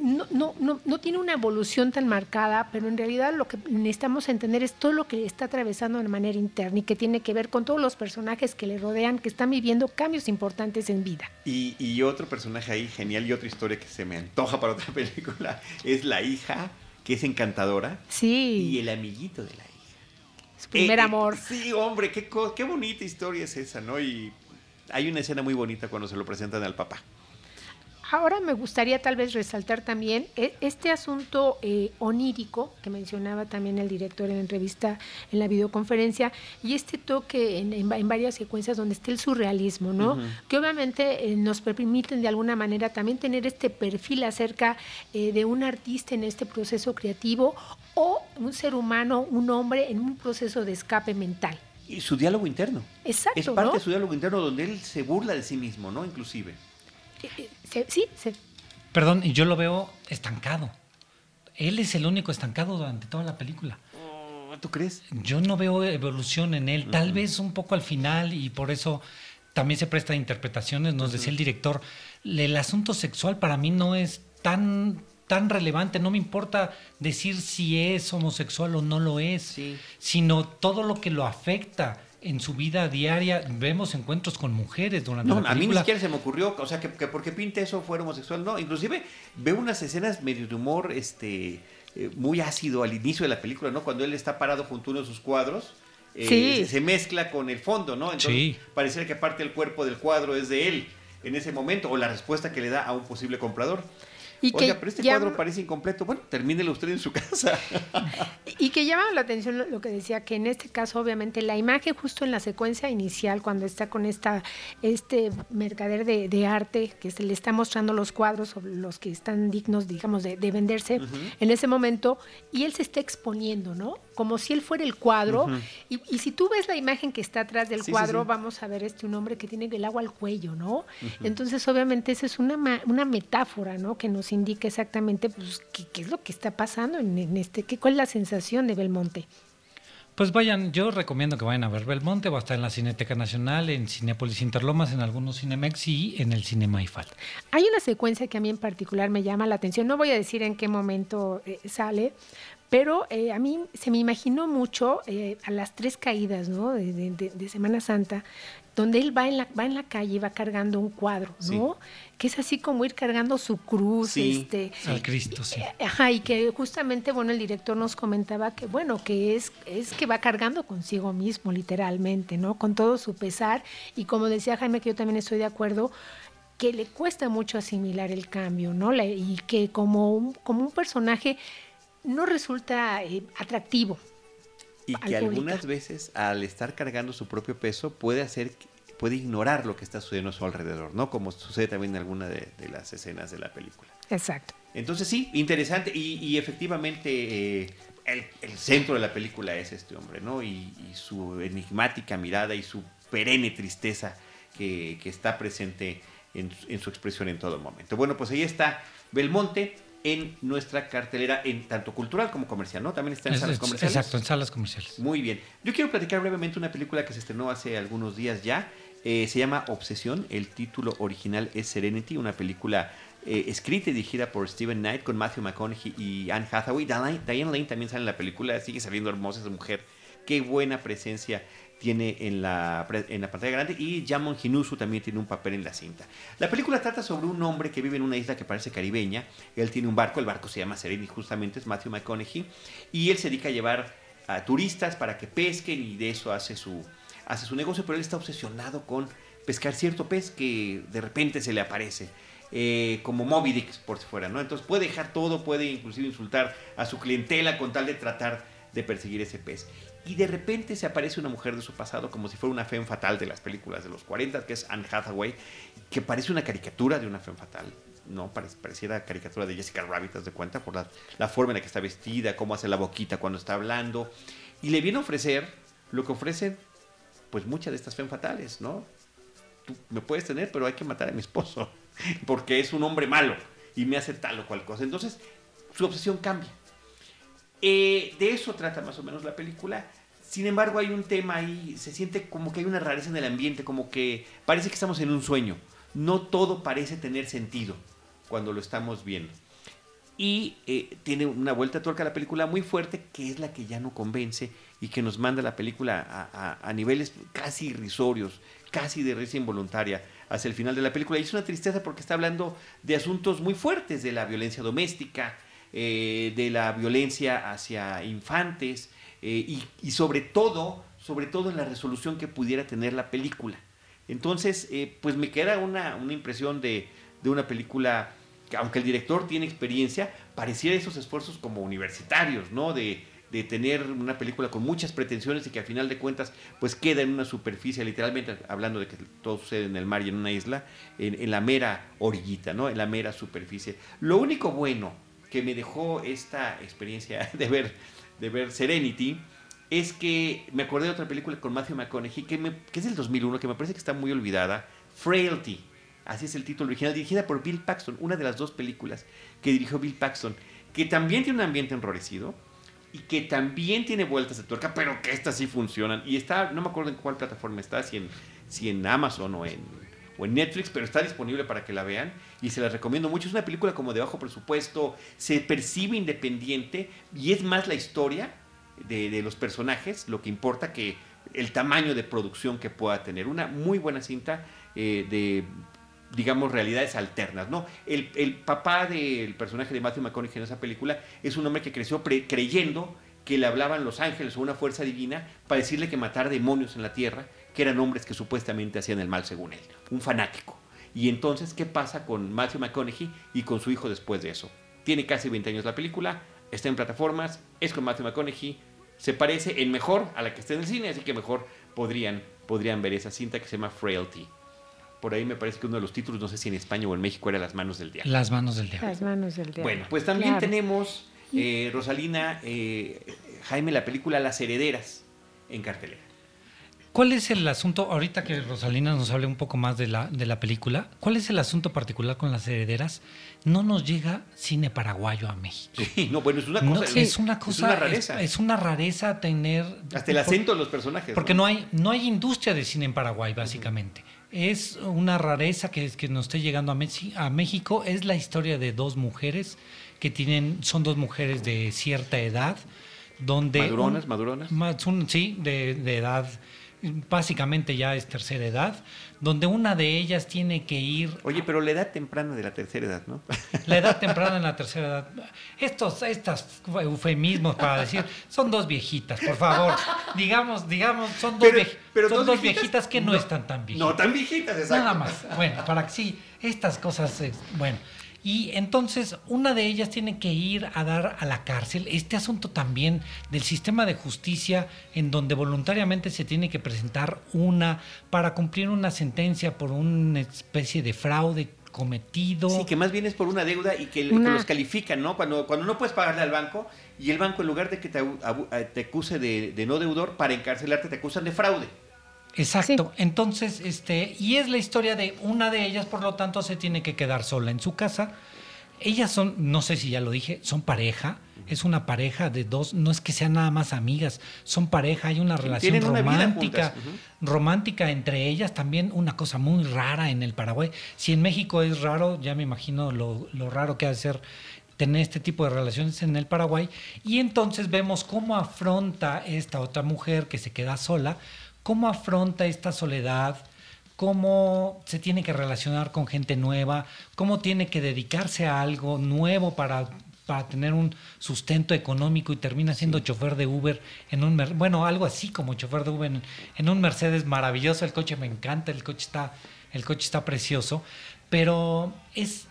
no, no, no, no, tiene una evolución tan marcada, pero en realidad lo que necesitamos entender es todo lo que está atravesando de manera interna y que tiene que ver con todos los personajes que le rodean, que están viviendo cambios importantes en vida. Y, y otro personaje ahí genial y otra historia que se me antoja para otra película es la hija, que es encantadora. Sí. Y el amiguito de la hija. Su primer eh, eh, amor. Sí, hombre, qué, qué bonita historia es esa, ¿no? Y hay una escena muy bonita cuando se lo presentan al papá. Ahora me gustaría tal vez resaltar también e, este asunto eh, onírico que mencionaba también el director en la entrevista, en la videoconferencia, y este toque en, varias secuencias donde está el surrealismo, ¿no? Que obviamente eh, nos permiten de alguna manera también tener este perfil acerca eh, de un artista en este proceso creativo o un ser humano, un hombre en un proceso de escape mental. Y su diálogo interno. Exacto. Es parte de su diálogo interno donde él se burla de sí mismo, ¿no? Inclusive. Sí, sí. Perdón, y yo lo veo estancado. Él es el único estancado durante toda la película. Oh, ¿Tú crees? Yo no veo evolución en él. Tal vez un poco al final y por eso también se presta a interpretaciones. Nos decía el director, el asunto sexual para mí no es tan tan relevante, no me importa decir si es homosexual o no lo es, sino todo lo que lo afecta en su vida diaria vemos encuentros con mujeres durante no, la película. a mí ni siquiera se me ocurrió, o sea, que, porque pinte eso fuera homosexual, no, inclusive veo unas escenas medio de humor, este, eh, muy ácido al inicio de la película, ¿no? Cuando él está parado junto a uno de sus cuadros, eh, se, mezcla con el fondo, ¿no? Entonces pareciera que parte del cuerpo del cuadro es de él en ese momento, o la respuesta que le da a un posible comprador. Y Oiga, pero este cuadro parece incompleto. Bueno, termínelo usted en su casa. y que llama la atención lo, que decía, que en este caso, obviamente, la imagen justo en la secuencia inicial, cuando está con esta este mercader de, arte, que se le está mostrando los cuadros sobre los que están dignos, digamos, de, venderse en ese momento, y él se está exponiendo, ¿no? Como si él fuera el cuadro. y, si tú ves la imagen que está atrás del cuadro, vamos a ver este un hombre que tiene el agua al cuello, ¿no? Entonces, obviamente, esa es una, una metáfora, ¿no? Que nos indica exactamente pues, qué, es lo que está pasando en, este, qué, cuál es la sensación de Belmonte. Pues vayan, yo recomiendo que vayan a ver Belmonte, va a estar en la Cineteca Nacional, en Cinépolis Interlomas, en algunos Cinemex y en el Cinema IFAL. Hay una secuencia que a mí en particular me llama la atención, no voy a decir en qué momento eh, sale, pero eh, a mí se me imaginó mucho eh, a las tres caídas ¿no? de, Semana Santa, donde él va en la, va en la calle y va cargando un cuadro, ¿no? Que es así como ir cargando su cruz. Este, Al Cristo, sí. Eh, ajá, y que justamente, bueno, el director nos comentaba que, bueno, que es, es que va cargando consigo mismo, literalmente, ¿no? Con todo su pesar. Y como decía Jaime, que yo también estoy de acuerdo, que le cuesta mucho asimilar el cambio, ¿no? y que como un, como un personaje no resulta eh, atractivo, y que algunas veces al estar cargando su propio peso puede hacer puede ignorar lo que está sucediendo a su alrededor, ¿no? Como sucede también en alguna de, las escenas de la película. Exacto. Entonces sí, interesante y, efectivamente eh, el, centro de la película es este hombre, ¿no? Y, su enigmática mirada y su perenne tristeza que, está presente en, en, su expresión en todo momento. Bueno, pues ahí está Belmonte en nuestra cartelera, en tanto cultural como comercial, ¿no? También está en salas comerciales. Exacto, en salas comerciales. Muy bien. Yo quiero platicar brevemente una película que se estrenó hace algunos días ya. Eh, se llama Obsesión. El título original es Serenity, una película eh, escrita y dirigida por Steven Knight con Matthew McConaughey y Anne Hathaway. Diane Lane también sale en la película, sigue saliendo hermosa esa mujer. Qué buena presencia tiene en la, en la pantalla grande y Jamon Hinusu también tiene un papel en la cinta. La película trata sobre un hombre que vive en una isla que parece caribeña. Él tiene un barco, el barco se llama Serenity, justamente es Matthew McConaughey, y él se dedica a llevar a turistas para que pesquen y de eso hace su, hace su negocio, pero él está obsesionado con pescar cierto pez que de repente se le aparece. Eh, como Moby Dick por si fuera, ¿no? Entonces puede dejar todo, puede inclusive insultar a su clientela con tal de tratar de perseguir ese pez y de repente se aparece una mujer de su pasado como si fuera una femme fatal de las películas de los 40, que es Anne Hathaway, que parece una caricatura de una femme fatal. No, pareciera caricatura de Jessica Rabbit, de cuenta, por la, forma en la que está vestida, cómo hace la boquita cuando está hablando. Y le viene a ofrecer lo que ofrecen, pues muchas de estas femme fatales, ¿no? Tú me puedes tener, pero hay que matar a mi esposo, porque es un hombre malo y me hace tal o cual cosa. Entonces, su obsesión cambia. Eh, de eso trata más o menos la película. Sin embargo, hay un tema ahí, se siente como que hay una rareza en el ambiente, como que parece que estamos en un sueño. No todo parece tener sentido cuando lo estamos viendo. Y eh, tiene una vuelta tuerca a la película muy fuerte, que es la que ya no convence y que nos manda la película a, niveles casi irrisorios, casi de risa involuntaria hacia el final de la película. Y es una tristeza porque está hablando de asuntos muy fuertes, de la violencia doméstica, eh, de la violencia hacia infantes, eh, y, sobre todo, sobre todo en la resolución que pudiera tener la película. Entonces, eh, pues me queda una, impresión de, de una película que aunque el director tiene experiencia, pareciera esos esfuerzos como universitarios, ¿no? De, de tener una película con muchas pretensiones y que al final de cuentas pues queda en una superficie, literalmente hablando de que todo sucede en el mar y en una isla, en, la mera orillita, ¿no? en la mera superficie. Lo único bueno que me dejó esta experiencia de ver, de ver Serenity es que me acordé de otra película con Matthew McConaughey que, que es del 2001, que me parece que está muy olvidada, Frailty. Así es el título original, dirigida por Bill Paxton, una de las dos películas que dirigió Bill Paxton, que también tiene un ambiente enrorecido, y que también tiene vueltas de tuerca, pero que estas sí funcionan. Y está, no me acuerdo en cuál plataforma está, si en, si en Amazon o en, o en Netflix, pero está disponible para que la vean y se las recomiendo mucho. Es una película como de bajo presupuesto, se percibe independiente y es más la historia de, los personajes lo que importa que el tamaño de producción que pueda tener. Una muy buena cinta eh, de digamos, realidades alternas, ¿no? El, el, papá del personaje de Matthew McConaughey en esa película es un hombre que creció creyendo que le hablaban los ángeles o una fuerza divina para decirle que matara demonios en la tierra, que eran hombres que supuestamente hacían el mal según él, un fanático. Y entonces, ¿qué pasa con Matthew McConaughey y con su hijo después de eso? Tiene casi 20 años la película, está en plataformas, es con Matthew McConaughey, se parece en mejor a la que está en el cine, así que mejor podrían, podrían ver esa cinta que se llama Frailty por ahí me parece que uno de los títulos, no sé si en España o en México, era Las manos del diablo. Las manos del diablo. Las manos del diablo. Bueno, pues también tenemos, eh, Rosalina, eh, Jaime, la película Las herederas en cartelera. ¿Cuál es el asunto, ahorita que Rosalina nos hable un poco más de la, de la película, cuál es el asunto particular con las herederas? No nos llega cine paraguayo a México. Sí, no, bueno, es una cosa. es una cosa. Es una rareza. Es, una rareza tener. Hasta el acento de los personajes. Porque ¿no? hay, no hay industria de cine en Paraguay, básicamente es una rareza que, que nos esté llegando a, a, México. Es la historia de dos mujeres que tienen, son dos mujeres de cierta edad. Donde maduronas, maduronas. sí, de, de edad básicamente ya es tercera edad, donde una de ellas tiene que ir... Oye, pero la edad temprana de la tercera edad, ¿no? La edad temprana en la tercera edad. Estos, estos eufemismos para decir, son dos viejitas, por favor. Digamos, digamos, son dos, son dos viejitas, que no, están tan viejitas. No tan viejitas, exacto. Nada más. Bueno, para que sí, estas cosas, bueno. Y entonces una de ellas tiene que ir a dar a la cárcel. Este asunto también del sistema de justicia en donde voluntariamente se tiene que presentar una para cumplir una sentencia por una especie de fraude cometido. Sí, que más bien es por una deuda y que, los califican, ¿no? Cuando, cuando no puedes pagarle al banco y el banco en lugar de que te, te acuse de, de no deudor, para encarcelarte te acusan de fraude. Exacto. Entonces, este, y es la historia de una de ellas, por lo tanto, se tiene que quedar sola en su casa. Ellas son, no sé si ya lo dije, son pareja. Es una pareja de dos, no es que sean nada más amigas, son pareja, hay una relación romántica, romántica entre ellas, también una cosa muy rara en el Paraguay. Si en México es raro, ya me imagino lo, lo raro que ha de ser tener este tipo de relaciones en el Paraguay. Y entonces vemos cómo afronta esta otra mujer que se queda sola cómo afronta esta soledad, cómo se tiene que relacionar con gente nueva, cómo tiene que dedicarse a algo nuevo para, para tener un sustento económico y termina siendo chofer de Uber en un bueno algo así como chofer de Uber en, un Mercedes maravilloso el coche me encanta el coche está el coche está precioso pero es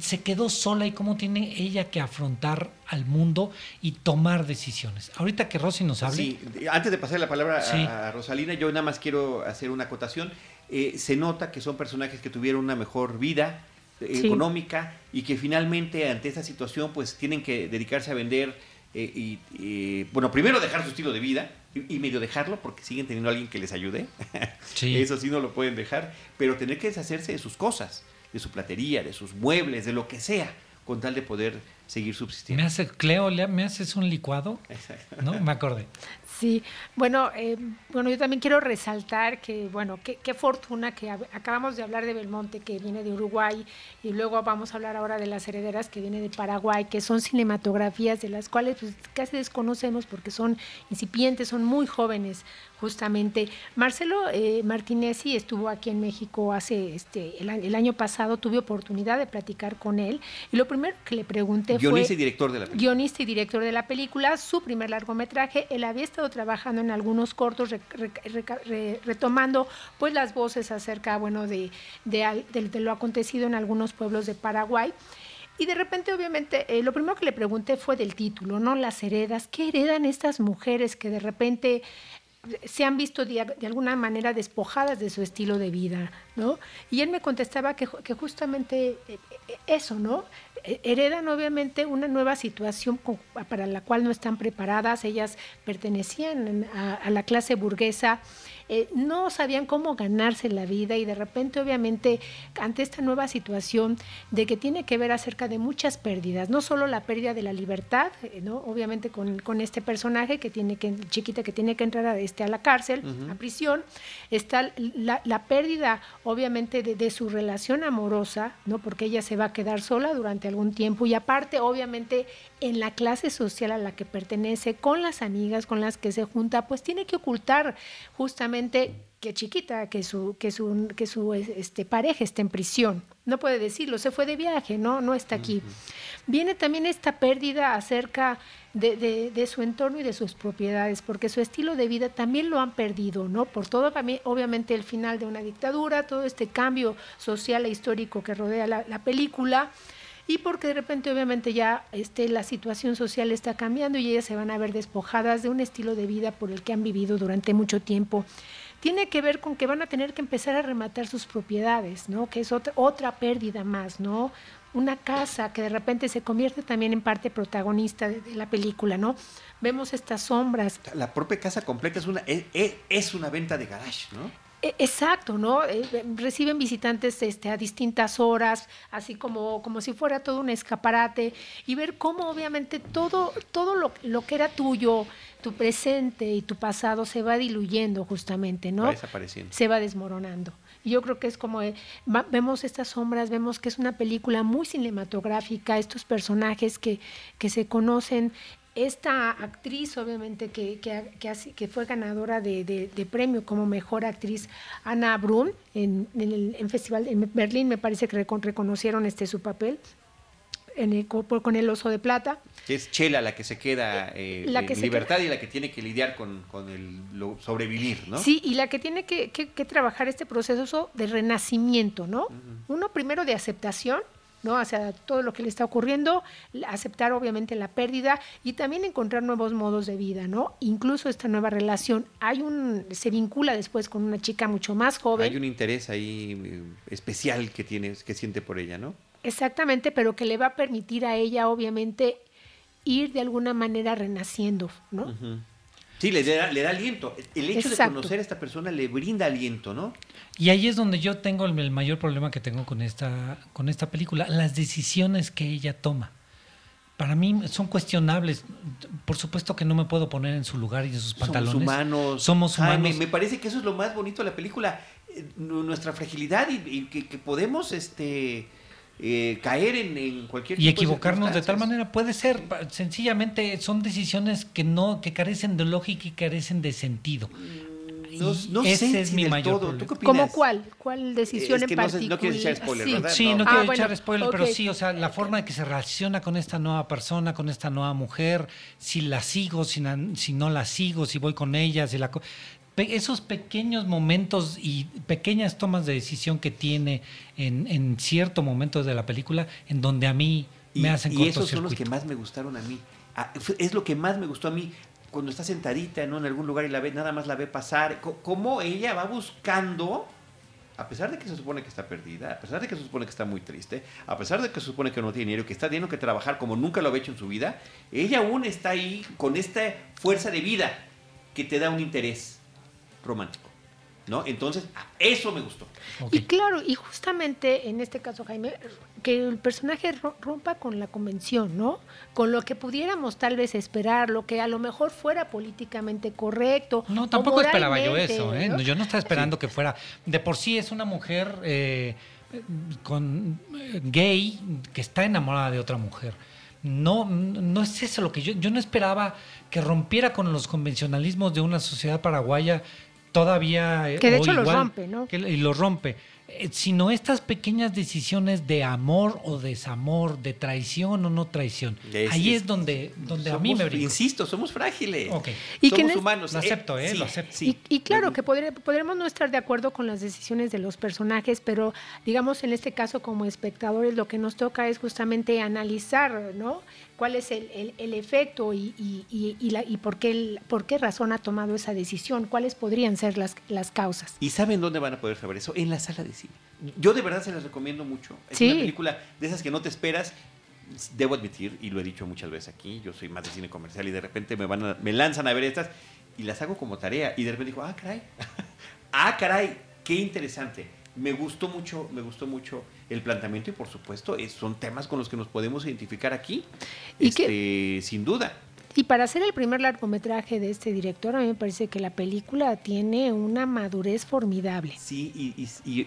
se quedó sola y cómo tiene ella que afrontar al mundo y tomar decisiones. Ahorita que Rosy nos hable. Sí, antes de pasar la palabra a Rosalina, yo nada más quiero hacer una acotación. Eh, se nota que son personajes que tuvieron una mejor vida eh, económica y que finalmente ante esta situación pues tienen que dedicarse a vender eh, y, bueno, primero dejar su estilo de vida y, medio dejarlo porque siguen teniendo a alguien que les ayude. Eso sí no lo pueden dejar, pero tener que deshacerse de sus cosas de su platería, de sus muebles, de lo que sea, con tal de poder seguir subsistiendo. ¿Me hace, Cleo, ¿me haces un licuado? ¿No? Me acordé. Sí, bueno, eh, bueno, yo también quiero resaltar que, bueno, qué, fortuna que acabamos de hablar de Belmonte, que viene de Uruguay, y luego vamos a hablar ahora de las herederas, que viene de Paraguay, que son cinematografías de las cuales pues, casi desconocemos porque son incipientes, son muy jóvenes, justamente. Marcelo eh, Martinezzi estuvo aquí en México hace, este, el, el año pasado, tuve oportunidad de platicar con él, y lo primero que le pregunté guionista y director de la película. Guionista y director de la película, su primer largometraje. Él había estado trabajando en algunos cortos, retomando pues las voces acerca, bueno, de, de, lo acontecido en algunos pueblos de Paraguay. Y de repente, obviamente, eh, lo primero que le pregunté fue del título, ¿no? Las heredas. ¿Qué heredan estas mujeres que de repente se han visto de, alguna manera despojadas de su estilo de vida, ¿no? Y él me contestaba que, que justamente eh, eh, eso, ¿no? Heredan obviamente una nueva situación para la cual no están preparadas, ellas pertenecían a la clase burguesa eh, no sabían cómo ganarse la vida y de repente obviamente ante esta nueva situación de que tiene que ver acerca de muchas pérdidas, no solo la pérdida de la libertad, eh, ¿no? obviamente con, con, este personaje que tiene que, chiquita que tiene que entrar a, este, a la cárcel, a prisión, está la, la pérdida obviamente de, de, su relación amorosa, ¿no? porque ella se va a quedar sola durante algún tiempo y aparte obviamente en la clase social a la que pertenece, con las amigas con las que se junta, pues tiene que ocultar justamente que chiquita, que su, que su, que su este, pareja esté en prisión. No puede decirlo, se fue de viaje, no, no está aquí. Viene también esta pérdida acerca de, de, su entorno y de sus propiedades, porque su estilo de vida también lo han perdido, ¿no? Por todo, obviamente, el final de una dictadura, todo este cambio social e histórico que rodea la, la película y porque de repente obviamente ya este, la situación social está cambiando y ellas se van a ver despojadas de un estilo de vida por el que han vivido durante mucho tiempo. Tiene que ver con que van a tener que empezar a rematar sus propiedades, ¿no? Que es otra, otra pérdida más, ¿no? Una casa que de repente se convierte también en parte protagonista de, la película, ¿no? Vemos estas sombras. La propia casa completa es una, es, una venta de garage, ¿no? E, exacto, ¿no? Eh, reciben visitantes este, a distintas horas, así como, como si fuera todo un escaparate, y ver cómo obviamente todo, todo lo, lo que era tuyo, tu presente y tu pasado se va diluyendo justamente, ¿no? Va desapareciendo. Se va desmoronando. Y yo creo que es como, eh, vemos estas sombras, vemos que es una película muy cinematográfica, estos personajes que, que se conocen esta actriz, obviamente, que, que, que, fue ganadora de, premio como mejor actriz, Ana Brun, en, el Festival en Berlín, me parece que reconocieron este su papel. En con el oso de plata. Que es Chela la que se queda eh, en libertad y la que tiene que lidiar con, con el sobrevivir, ¿no? Sí, y la que tiene que, trabajar este proceso de renacimiento, ¿no? Uno primero de aceptación ¿no? Hacia todo lo que le está ocurriendo, aceptar obviamente la pérdida y también encontrar nuevos modos de vida, ¿no? Incluso esta nueva relación. Hay un, se vincula después con una chica mucho más joven. Hay un interés ahí eh, especial que tiene, que siente por ella, ¿no? Exactamente, pero que le va a permitir a ella, obviamente, ir de alguna manera renaciendo, ¿no? Sí, le da, le da aliento. El hecho de conocer a esta persona le brinda aliento, ¿no? Y ahí es donde yo tengo el, mayor problema que tengo con esta, con esta película, las decisiones que ella toma. Para mí son cuestionables. Por supuesto que no me puedo poner en su lugar y en sus pantalones. Somos humanos. Somos humanos. me, parece que eso es lo más bonito de la película. Eh, nuestra fragilidad y, que, que podemos este, eh, caer en, cualquier y equivocarnos de, tal manera puede ser sencillamente son decisiones que no que carecen de lógica y carecen de sentido mm, no, ese es mi mayor todo. ¿Cómo cuál? ¿Cuál decisión en particular? No, quiero echar spoiler, sí. ¿verdad? Sí, no, quiero ah, echar spoiler, pero sí, o sea, la forma de que se relaciona con esta nueva persona, con esta nueva mujer, si la sigo, si, si no la sigo, si voy con ella, si la esos pequeños momentos y pequeñas tomas de decisión que tiene en, cierto momento de la película, en donde a mí me hacen Y esos son los que más me gustaron a mí. Ah, es lo que más me gustó a mí cuando está sentadita en algún lugar y la ve, nada más la ve pasar, cómo ella va buscando, a pesar de que se supone que está perdida, a pesar de que se supone que está muy triste, a pesar de que se supone que no tiene dinero, que está teniendo que trabajar como nunca lo había hecho en su vida, ella aún está ahí con esta fuerza de vida que te da un interés romántico. ¿No? Entonces, eso me gustó. Y claro, y justamente en este caso, Jaime, que el personaje rompa con la convención, ¿no? Con lo que pudiéramos tal vez esperar, lo que a lo mejor fuera políticamente correcto. No, tampoco esperaba yo eso, ¿eh? Yo no estaba esperando que fuera. De por sí es una mujer eh, con eh, gay que está enamorada de otra mujer. No, no es eso lo que yo, yo no esperaba que rompiera con los convencionalismos de una sociedad paraguaya todavía... Que de hecho lo rompe, ¿no? y lo rompe. Eh, sino estas pequeñas decisiones de amor o desamor, de traición o no traición. Ahí es, donde, donde a mí me brinco. Insisto, somos frágiles. Y somos humanos. Lo acepto, ¿eh? lo acepto. Y, claro que podremos no estar de acuerdo con las decisiones de los personajes, pero digamos en este caso como espectadores lo que nos toca es justamente analizar, ¿no? cuál es el, el, efecto y, y, y, la, y, por, qué por qué razón ha tomado esa decisión, cuáles podrían ser las, las causas. ¿Y saben dónde van a poder saber eso? En la sala de Yo de verdad se las recomiendo mucho. Es una película de esas que no te esperas. Debo admitir, y lo he dicho muchas veces aquí, yo soy más de cine comercial y de repente me, van me lanzan a ver estas y las hago como tarea. Y de repente digo, ah, caray, ah, caray, qué interesante. Me gustó mucho, me gustó mucho el planteamiento y por supuesto son temas con los que nos podemos identificar aquí, ¿Y este, sin duda. Y para hacer el primer largometraje de este director, a mí me parece que la película tiene una madurez formidable. Sí,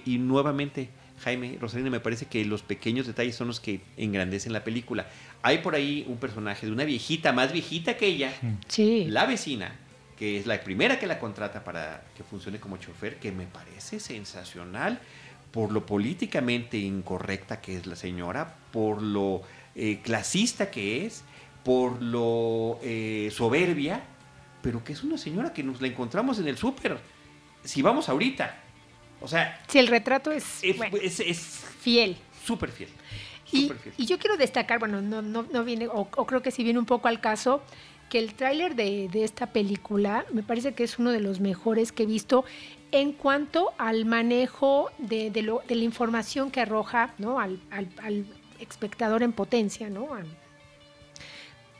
y, nuevamente, Jaime, Rosalina, me parece que los pequeños detalles son los que engrandecen la película. Hay por ahí un personaje de una viejita, más viejita que ella, sí. la vecina, que es la primera que la contrata para que funcione como chofer, que me parece sensacional por lo políticamente incorrecta que es la señora, por lo eh, clasista que es, por lo eh, soberbia, pero que es una señora que nos la encontramos en el súper. Si vamos ahorita. O sea... Si el retrato es, es, fiel. Súper fiel. Y, yo quiero destacar, bueno, no, no, no viene, o, creo que sí viene un poco al caso, que el tráiler de, de, esta película me parece que es uno de los mejores que he visto en cuanto al manejo de, la información que arroja ¿no? al, espectador en potencia, ¿no?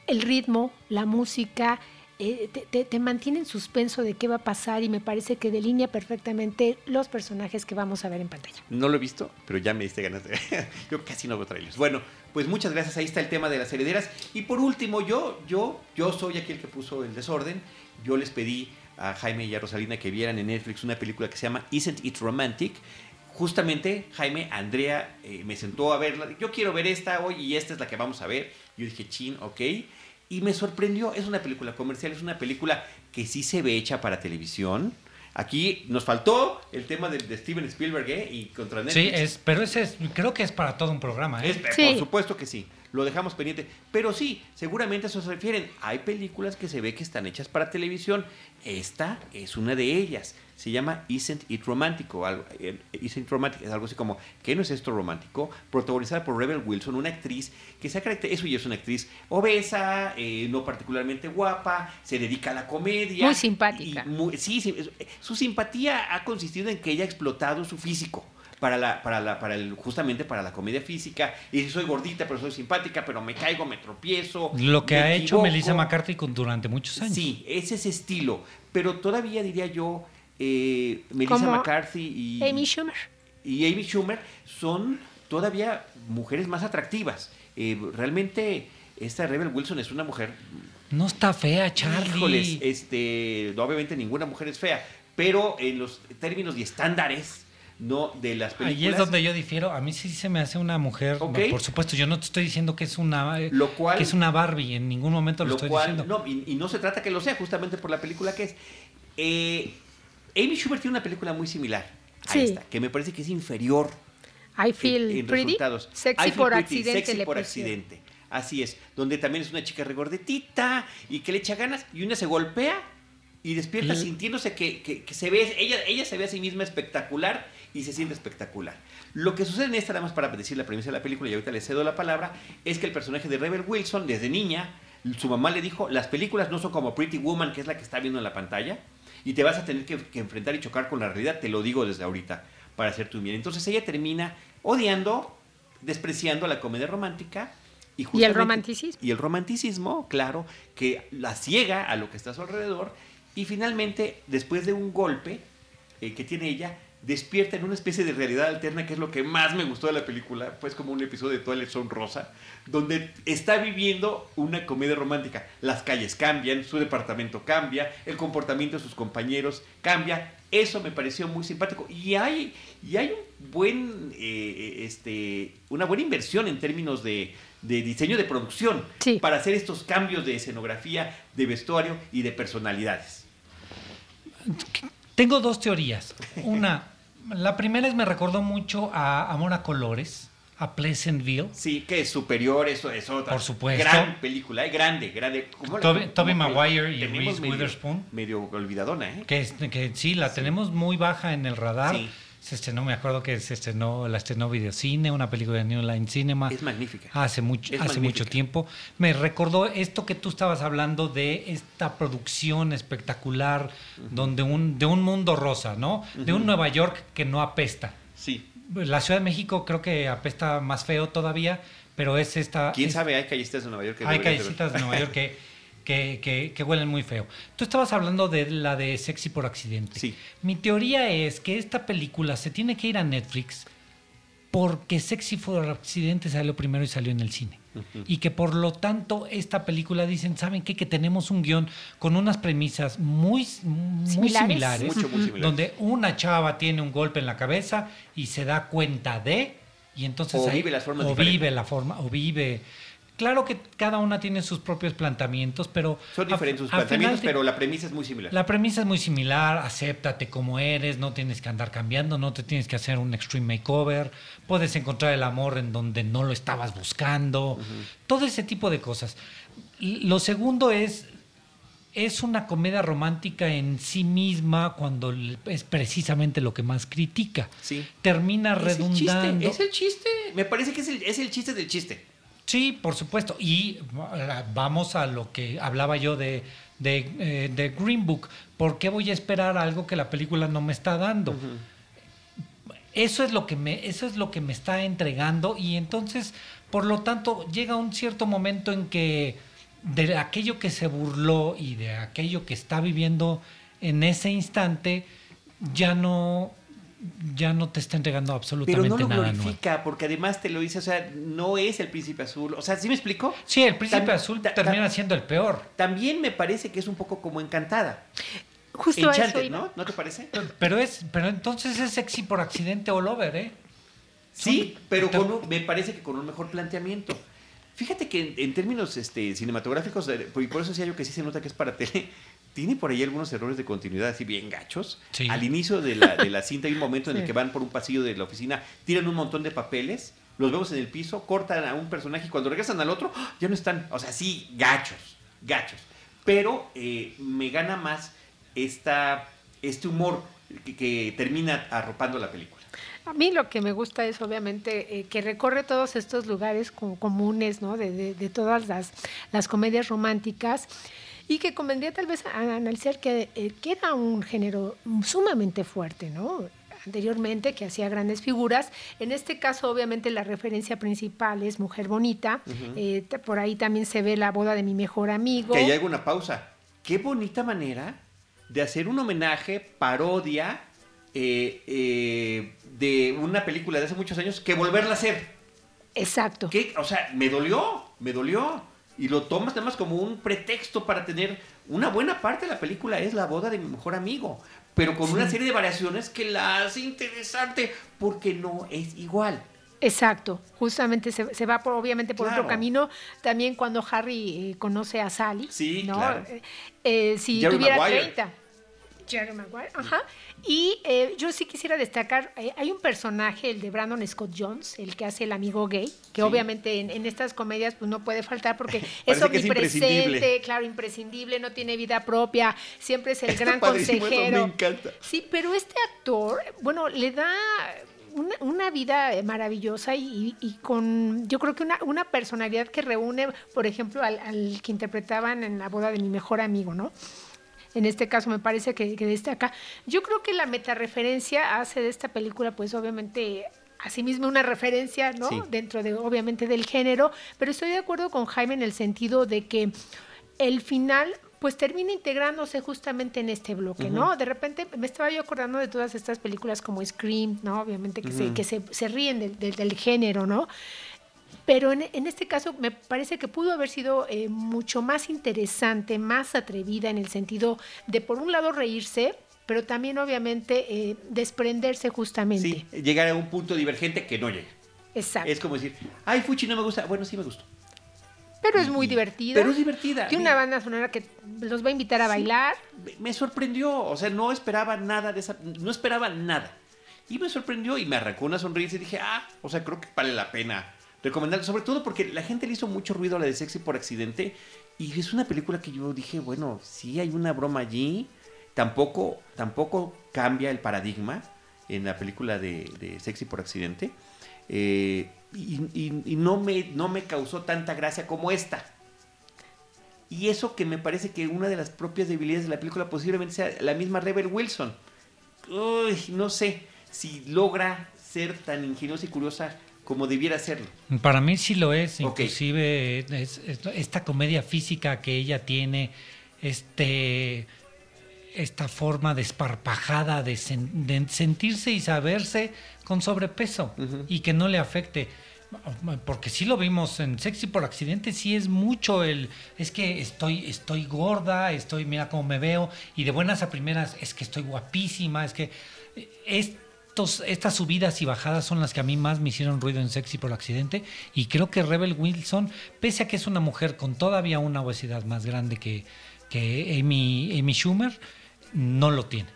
El ritmo, la música, eh, te, te, mantiene en suspenso de qué va a pasar y me parece que delinea perfectamente los personajes que vamos a ver en pantalla. No lo he visto, pero ya me diste ganas de... yo casi no veo trailers. Bueno, pues muchas gracias. Ahí está el tema de las herederas. Y por último, yo, yo, yo soy aquí el que puso el desorden. Yo les pedí a Jaime y a Rosalina que vieran en Netflix una película que se llama Isn't It Romantic. Justamente, Jaime, Andrea eh, me sentó a verla. Yo quiero ver esta hoy y esta es la que vamos a ver. Yo dije, chin, ok. Y me sorprendió. Es una película comercial, es una película que sí se ve hecha para televisión. Aquí nos faltó el tema de, Steven Spielberg ¿eh? y contra Netflix. Sí, es, pero ese es, creo que es para todo un programa. ¿eh? Por supuesto que sí lo dejamos pendiente. Pero sí, seguramente a eso se refieren. Hay películas que se ve que están hechas para televisión. Esta es una de ellas. Se llama Isn't It Romántico. Algo, eh, Isn't Romantic es algo así como, ¿qué no es esto romántico? Protagonizada por Rebel Wilson, una actriz que se ha caracterizado, eso ya es una actriz obesa, eh, no particularmente guapa, se dedica a la comedia. Muy simpática. sí, sí, su simpatía ha consistido en que ella ha explotado su físico para la, para la, para el, justamente para la comedia física. Y soy gordita, pero soy simpática, pero me caigo, me tropiezo. Lo que ha hecho Melissa McCarthy durante muchos años. Sí, es ese estilo. Pero todavía diría yo, eh, Melissa McCarthy y Amy Schumer. Y Amy Schumer son todavía mujeres más atractivas. Eh, realmente esta Rebel Wilson es una mujer no está fea, Charlie. Híjoles, este, obviamente ninguna mujer es fea, pero en los términos y estándares no de las películas. Ahí es donde yo difiero. A mí sí se me hace una mujer. Por supuesto, yo no te estoy diciendo que es una lo cual, que es una Barbie. En ningún momento lo, estoy diciendo. No, y, no se trata que lo sea, justamente por la película que es. Eh, Amy Schubert tiene una película muy similar a esta, que me parece que es inferior. I feel en, resultados. Sexy por accidente. Sexy por accidente. Así es. Donde también es una chica regordetita y que le echa ganas y una se golpea y despierta sintiéndose que, que, que, se ve, ella, ella se ve a sí misma espectacular y se siente espectacular. Lo que sucede en esta, nada más para decir la premisa de la película, y ahorita le cedo la palabra, es que el personaje de Rebel Wilson, desde niña, su mamá le dijo, las películas no son como Pretty Woman, que es la que está viendo en la pantalla, y te vas a tener que, enfrentar y chocar con la realidad, te lo digo desde ahorita, para hacer tu bien. Entonces ella termina odiando, despreciando la comedia romántica, y, y, el romanticismo. Y el romanticismo, claro, que la ciega a lo que está a su alrededor. Y finalmente, después de un golpe eh, que tiene ella, despierta en una especie de realidad alterna, que es lo que más me gustó de la película, pues como un episodio de Twilight Zone Rosa, donde está viviendo una comedia romántica. Las calles cambian, su departamento cambia, el comportamiento de sus compañeros cambia. Eso me pareció muy simpático. Y hay, y hay un buen, eh, este, una buena inversión en términos de, de diseño de producción para hacer estos cambios de escenografía, de vestuario y de personalidades. Tengo dos teorías. Una, la primera es me recordó mucho a Amor a Colores, a Pleasantville. Sí, que es superior, eso es otra. Por supuesto. Gran película, ¿eh? grande, grande. ¿Cómo la- Toby, Maguire y Reese medio- Witherspoon. Medio olvidadona, ¿eh? Que sí, la tenemos muy baja en el radar. Sí. Se estrenó, me acuerdo que se estrenó, la estrenó Videocine, una película de New Line Cinema. Es magnífica. Hace mucho, Es hace magnífica. mucho tiempo. Me recordó esto que tú estabas hablando de esta producción espectacular, donde un, de un mundo rosa, ¿no? De un Nueva York que no apesta. Sí. La Ciudad de México creo que apesta más feo todavía, pero es esta. ¿Quién es- sabe? Hay callecitas de Nueva York que hay callecitas de Nueva York que, que, que- que huelen muy feo. Tú estabas hablando de la de Sexy por accidente. Sí. Mi teoría es que esta película se tiene que ir a Netflix porque Sexy por accidente salió primero y salió en el cine. Y que por lo tanto esta película dicen, ¿saben qué? Que tenemos un guion con unas premisas muy, muy Similares. similares, Mucho, muy similares. donde una chava tiene un golpe en la cabeza y se da cuenta de, y entonces O ahí- vive las formas o diferentes. vive la forma, o vive. Claro que cada una tiene sus propios planteamientos, pero Son a- diferentes sus final planteamientos, de- pero la premisa es muy similar. la premisa es muy similar, acéptate como eres, no tienes que andar cambiando, no te tienes que hacer un extreme makeover, puedes encontrar el amor en donde no lo estabas buscando, todo ese tipo de cosas. Lo segundo es, es una comedia romántica en sí misma cuando es precisamente lo que más critica. Sí. Termina Es el chiste, redundando. es el chiste. Me parece que es el, es el chiste del chiste. Sí, por supuesto. Y eh, vamos a lo que hablaba yo de, de, eh, de Green Book. ¿Por qué voy a esperar algo que la película no me está dando? Eso es lo que me, eso es lo que me está entregando. Y entonces, por lo tanto, llega un cierto momento en que de aquello que se burló y de aquello que está viviendo en ese instante, ya no, ya no te está entregando Pero absolutamente no lo nada nuevo. glorifica, porque además te lo dice, o sea, no es el príncipe azul. O sea, ¿sí me explico? Sí, el príncipe Tam- azul ta- termina ta- siendo el peor. También me parece que es un poco como encantada. Justo a eso Enchanted. ¿no? ¿No te parece? Pero es, pero entonces es sexy por accidente all over, ¿eh? Sí, Son- pero te- con un- me parece que con un mejor planteamiento. Fíjate que en, en términos este, cinematográficos, y por eso decía yo que sí se nota que es para tele, tiene por ahí algunos errores de continuidad así bien gachos. Sí. Al inicio de la, de la cinta hay un momento en el que van por un pasillo de la oficina, tiran un montón de papeles, los vemos en el piso, cortan a un personaje y cuando regresan al otro, ¡ah! ya no están. O sea, sí, gachos, gachos. Pero eh, me gana más esta, este humor que, que termina arropando la película. A mí lo que me gusta es obviamente eh, que recorre todos estos lugares como comunes, ¿no? De, de- de todas las, las comedias románticas y que convendría tal vez analizar que, eh, que era un género sumamente fuerte, ¿no? anteriormente que hacía grandes figuras. En este caso, obviamente, la referencia principal es Mujer Bonita. Eh, por ahí también se ve la boda de mi mejor amigo. Que ahí hago una pausa. Qué bonita manera de hacer un homenaje, parodia eh, eh, de una película de hace muchos años que volverla a hacer. Exacto. ¿Qué? O sea, me dolió, me dolió. Y lo tomas nada más como un pretexto para tener una buena parte de la película es la boda de mi mejor amigo, pero con una serie de variaciones que la hace interesante porque no es igual. Exacto, justamente se, se va por, obviamente por Claro. otro camino. También cuando Harry eh, conoce a Sally. Sí, ¿no? claro. Eh, eh, si Jerry tuviera Maguire. 30. Jerry Maguire, ajá. Y eh, yo sí quisiera destacar, eh, hay un personaje, el de Brandon Scott Jones, el que hace el amigo gay, que Sí. obviamente en, en estas comedias pues no puede faltar porque es omnipresente, claro, imprescindible, no tiene vida propia, siempre es el Está gran padrísimo, eso me consejero. encanta. Sí, pero este actor, bueno, le da una, una vida eh, maravillosa y, y con, yo creo que una, una personalidad que reúne, por ejemplo, al, al que interpretaban en la boda de mi mejor amigo, ¿no? En este caso me parece que, que destaca. Yo creo que la metareferencia hace de esta película, pues obviamente, asimismo una referencia, ¿no? Sí. Dentro de, obviamente, del género, pero estoy de acuerdo con Jaime en el sentido de que el final pues termina integrándose justamente en este bloque, ¿no? De repente me estaba yo acordando de todas estas películas como Scream, ¿no? Obviamente que, se, que se, se ríen del, del- del género, ¿no? Pero en, en este caso me parece que pudo haber sido eh, mucho más interesante, más atrevida en el sentido de, por un lado, reírse, pero también, obviamente, eh, desprenderse justamente. Sí, llegar a un punto divergente que no llega. Exacto. Es como decir, ay, Fuchi no me gusta. Bueno, sí me gustó. Pero es muy divertida. Pero es divertida. Tiene una banda sonora que los va a invitar a bailar. Me sorprendió, o sea, no esperaba nada de esa, no esperaba nada. Y me sorprendió y me arrancó una sonrisa y dije, ah, o sea, creo que vale la pena recomendar, sobre todo porque la gente le hizo mucho ruido a la de Sexy por accidente y es una película que yo dije, bueno, sí hay una broma allí, tampoco, tampoco cambia el paradigma en la película de, Sexy por accidente. Eh, y, no, me, no me causó tanta gracia como esta. Y eso que me parece que una de las propias debilidades de la película posiblemente sea la misma Rebel Wilson. Uy, no sé si logra ser tan ingeniosa y curiosa como debiera serlo. Para mí sí lo es, inclusive esta comedia física que ella tiene, este esta forma desparpajada de, sentirse y saberse con sobrepeso y que no le afecte. Porque sí lo vimos en Sexy por accidente, sí es mucho el, es que estoy, estoy gorda, estoy, mira cómo me veo, y de buenas a primeras es que estoy guapísima, es que estas subidas y bajadas son las que a mí más me hicieron ruido en Sexy por accidente, y creo que Rebel Wilson, pese a que es una mujer con todavía una obesidad más grande que, que Amy Schumer, no lo tiene.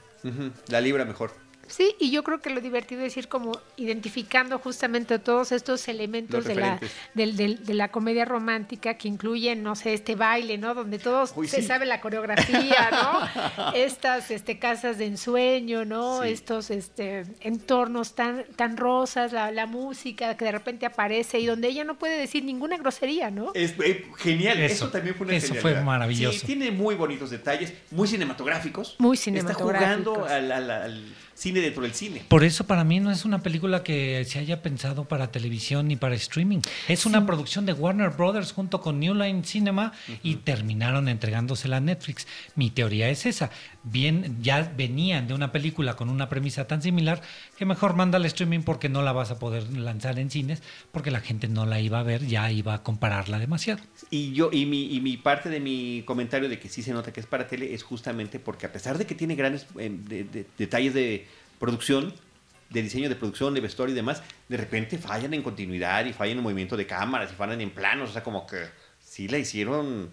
La libra mejor. Sí, y yo creo que lo divertido es ir como identificando justamente todos estos elementos de la, de la comedia romántica que incluyen, no sé, este baile, ¿no? Donde todos se sabe la coreografía, ¿no? Estas este, casas de ensueño, ¿no? Estos este, entornos tan, tan rosas, la, música que de repente aparece y donde ella no puede decir ninguna grosería, ¿no? Es eh, genial, eso, también fue una Eso fue maravilloso. Sí, tiene muy bonitos detalles, muy cinematográficos. Muy cinematográficos. Está jugando al cine dentro del cine. Por eso para mí no es una película que se haya pensado para televisión ni para streaming. Es una producción de Warner Brothers junto con New Line Cinema y terminaron entregándosela a Netflix. Mi teoría es esa. Bien, ya venían de una película con una premisa tan similar que mejor manda al streaming porque no la vas a poder lanzar en cines porque la gente no la iba a ver, ya iba a compararla demasiado. Y yo y mi, y mi parte de mi comentario de que sí se nota que es para tele es justamente porque a pesar de que tiene grandes eh, detalles de producción, de diseño de producción, de vestuario y demás, de repente fallan en continuidad y fallan en movimiento de cámaras y fallan en planos, o sea, como que sí la hicieron,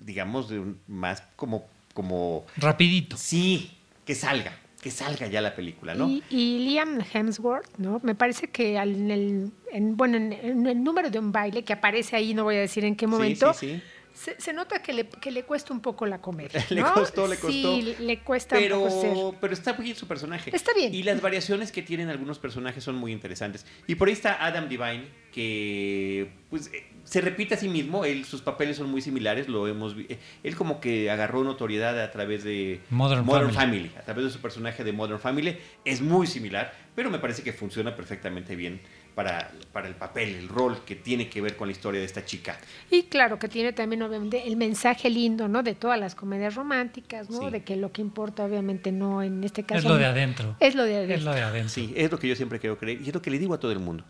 digamos, de más como, como... Rapidito. Sí, que salga, que salga ya la película, ¿no? Y, Liam Hemsworth, ¿no? Me parece que en el, bueno, en, el número de un baile que aparece ahí, no voy a decir en qué momento, sí, sí, sí se, nota que le, que le, cuesta un poco la comedia. le costó, le costó. Sí, le cuesta pero, un poco Pero está bien su personaje. Está bien. Y las variaciones que tienen algunos personajes son muy interesantes. Y por ahí está Adam Divine, que pues eh, se repite a sí mismo. Él, sus papeles son muy similares. Lo hemos eh, Él como que agarró notoriedad a través de Modern, Family. Family. A través de su personaje de Modern Family. Es muy similar, pero me parece que funciona perfectamente bien para, para el papel, el rol que tiene que ver con la historia de esta chica. Y claro que tiene también obviamente el mensaje lindo, ¿no? De todas las comedias románticas, ¿no? De que lo que importa obviamente no en este caso... Es lo de adentro. Es lo de adentro. Es lo de adentro. Sí, es lo que yo siempre quiero creer y es lo que le digo a todo el mundo.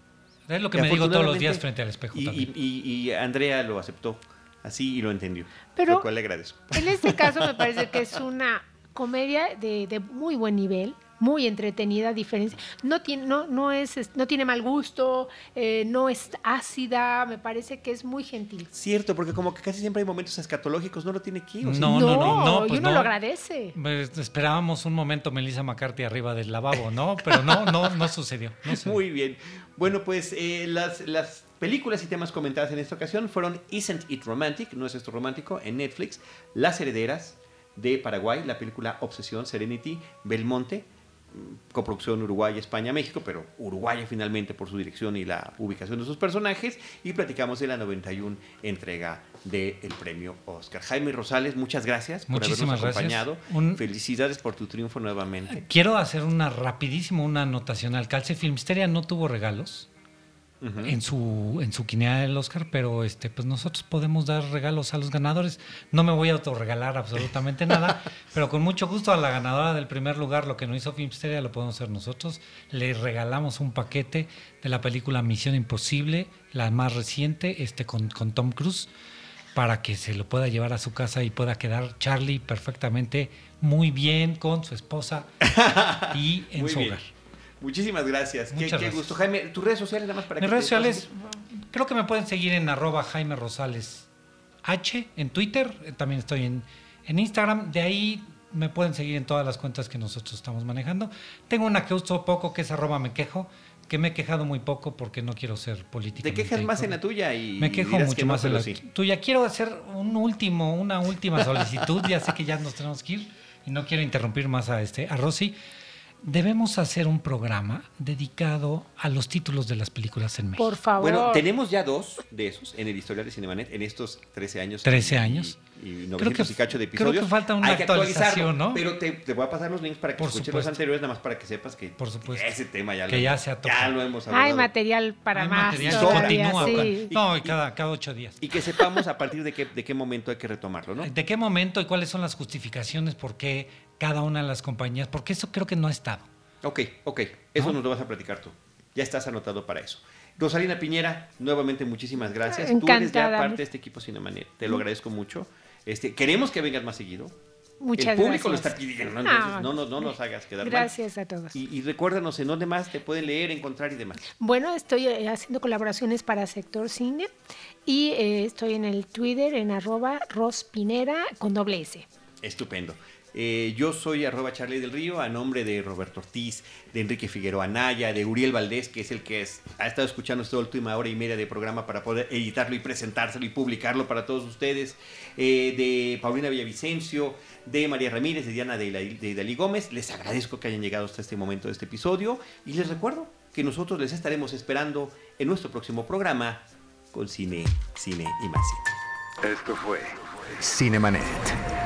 Es lo que me digo todos los días frente al espejo. Y, también. Y, Andrea lo aceptó así y lo entendió. Pero lo cual le agradezco. En este caso me parece que es una comedia de, de muy buen nivel muy entretenida, diferencia. No tiene, no, no es, no tiene mal gusto, eh, no es ácida, me parece que es muy gentil. Cierto, porque como que casi siempre hay momentos escatológicos, no lo tiene aquí. no, no, no, no, pues uno lo agradece. Pues esperábamos un momento Melissa McCarthy arriba del lavabo, ¿no? Pero no, no, no sucedió. Muy bien. Bueno, pues eh, las, las películas y temas comentadas en esta ocasión fueron Isn't It Romantic, no es esto romántico, en Netflix, Las Herederas de Paraguay, la película Obsesión, Serenity, Belmonte, coproducción Uruguay, España, México, pero Uruguaya finalmente por su dirección y la ubicación de sus personajes. Y platicamos de la 91 entrega del premio Oscar. Jaime Rosales, muchas gracias por habernos acompañado. Felicidades por tu triunfo nuevamente. Quiero hacer una rapidísimo, una anotación. Alcalce Filmsteria no tuvo regalos en su en su quinea del Oscar, pero este pues nosotros podemos dar regalos a los ganadores. No me voy a autorregalar absolutamente nada, pero con mucho gusto a la ganadora del primer lugar, lo que no hizo Filmsteria lo podemos hacer nosotros. Le regalamos un paquete de la película Misión Imposible, la más reciente, este con, con Tom Cruise, para que se lo pueda llevar a su casa y pueda quedar Charlie perfectamente muy bien con su esposa y en su hogar. Muchísimas gracias. Muchas qué gracias. gusto. Jaime, tus redes sociales nada más para Mis que redes te- sociales, creo que me pueden seguir en arroba Jaime Rosales H en Twitter, eh, también estoy en, en Instagram, de ahí me pueden seguir en todas las cuentas que nosotros estamos manejando. Tengo una que uso poco, que es arroba me quejo, que me he quejado muy poco porque no quiero ser político. Te quejas más en la tuya y Me quejo mucho que no, más en la sí. tuya. Quiero hacer un último, una última solicitud. ya sé que ya nos tenemos que ir y no quiero interrumpir más a este a Rosy. Debemos hacer un programa dedicado a los títulos de las películas en México. Por favor. Bueno, tenemos ya dos de esos en el historial de Cinemanet en estos 13 años. 13 y- años. Y, y Creo 900 que- y cacho de creo que episodios. falta una Hay que actualización, actualizarlo, ¿no? Pero te, te voy a pasar los links para que Por escuches los anteriores, nada más para que sepas que Por supuesto. ese tema ya, Que lo, ya se ha tocado. ya lo hemos hablado. Hay material para Hay más material que todavía, continúa, sí. No, y cada, cada ocho días. Y que sepamos a partir de qué, de qué momento hay que retomarlo, ¿no? ¿De qué momento y cuáles son las justificaciones por qué cada una de las compañías? Porque eso creo que no ha estado. Ok, ok. Eso ¿No? nos lo vas a platicar tú. Ya estás anotado para eso. Rosalina Piñera, nuevamente muchísimas gracias. Tú eres Encantada. ya parte de este equipo Cinemanet. Te lo agradezco mucho. Este, queremos que vengas más seguido. Muchas El público lo está pidiendo, ¿no? No, Entonces, no, no, no nos hagas quedar mal. Gracias a todos. Y, y recuérdanos en dónde más te pueden leer, encontrar y demás. Bueno, estoy eh, haciendo colaboraciones para Sector Cine y eh, estoy en el Twitter en arroba rospinera con doble S. Estupendo. Eh, yo soy arroba Charlie del Río, a nombre de Roberto Ortiz, de Enrique Figueroa Anaya, de Uriel Valdés, que es el que es- ha estado escuchando esta última hora y media de programa para poder editarlo y presentárselo y publicarlo para todos ustedes, eh, de Paulina Villavicencio, de María Ramírez, de Diana de, de Dalí Gómez. Les agradezco que hayan llegado hasta este momento de este episodio y les recuerdo que nosotros les estaremos esperando en nuestro próximo programa con Cine, Cine y más Cine. Esto fue Cinemanet.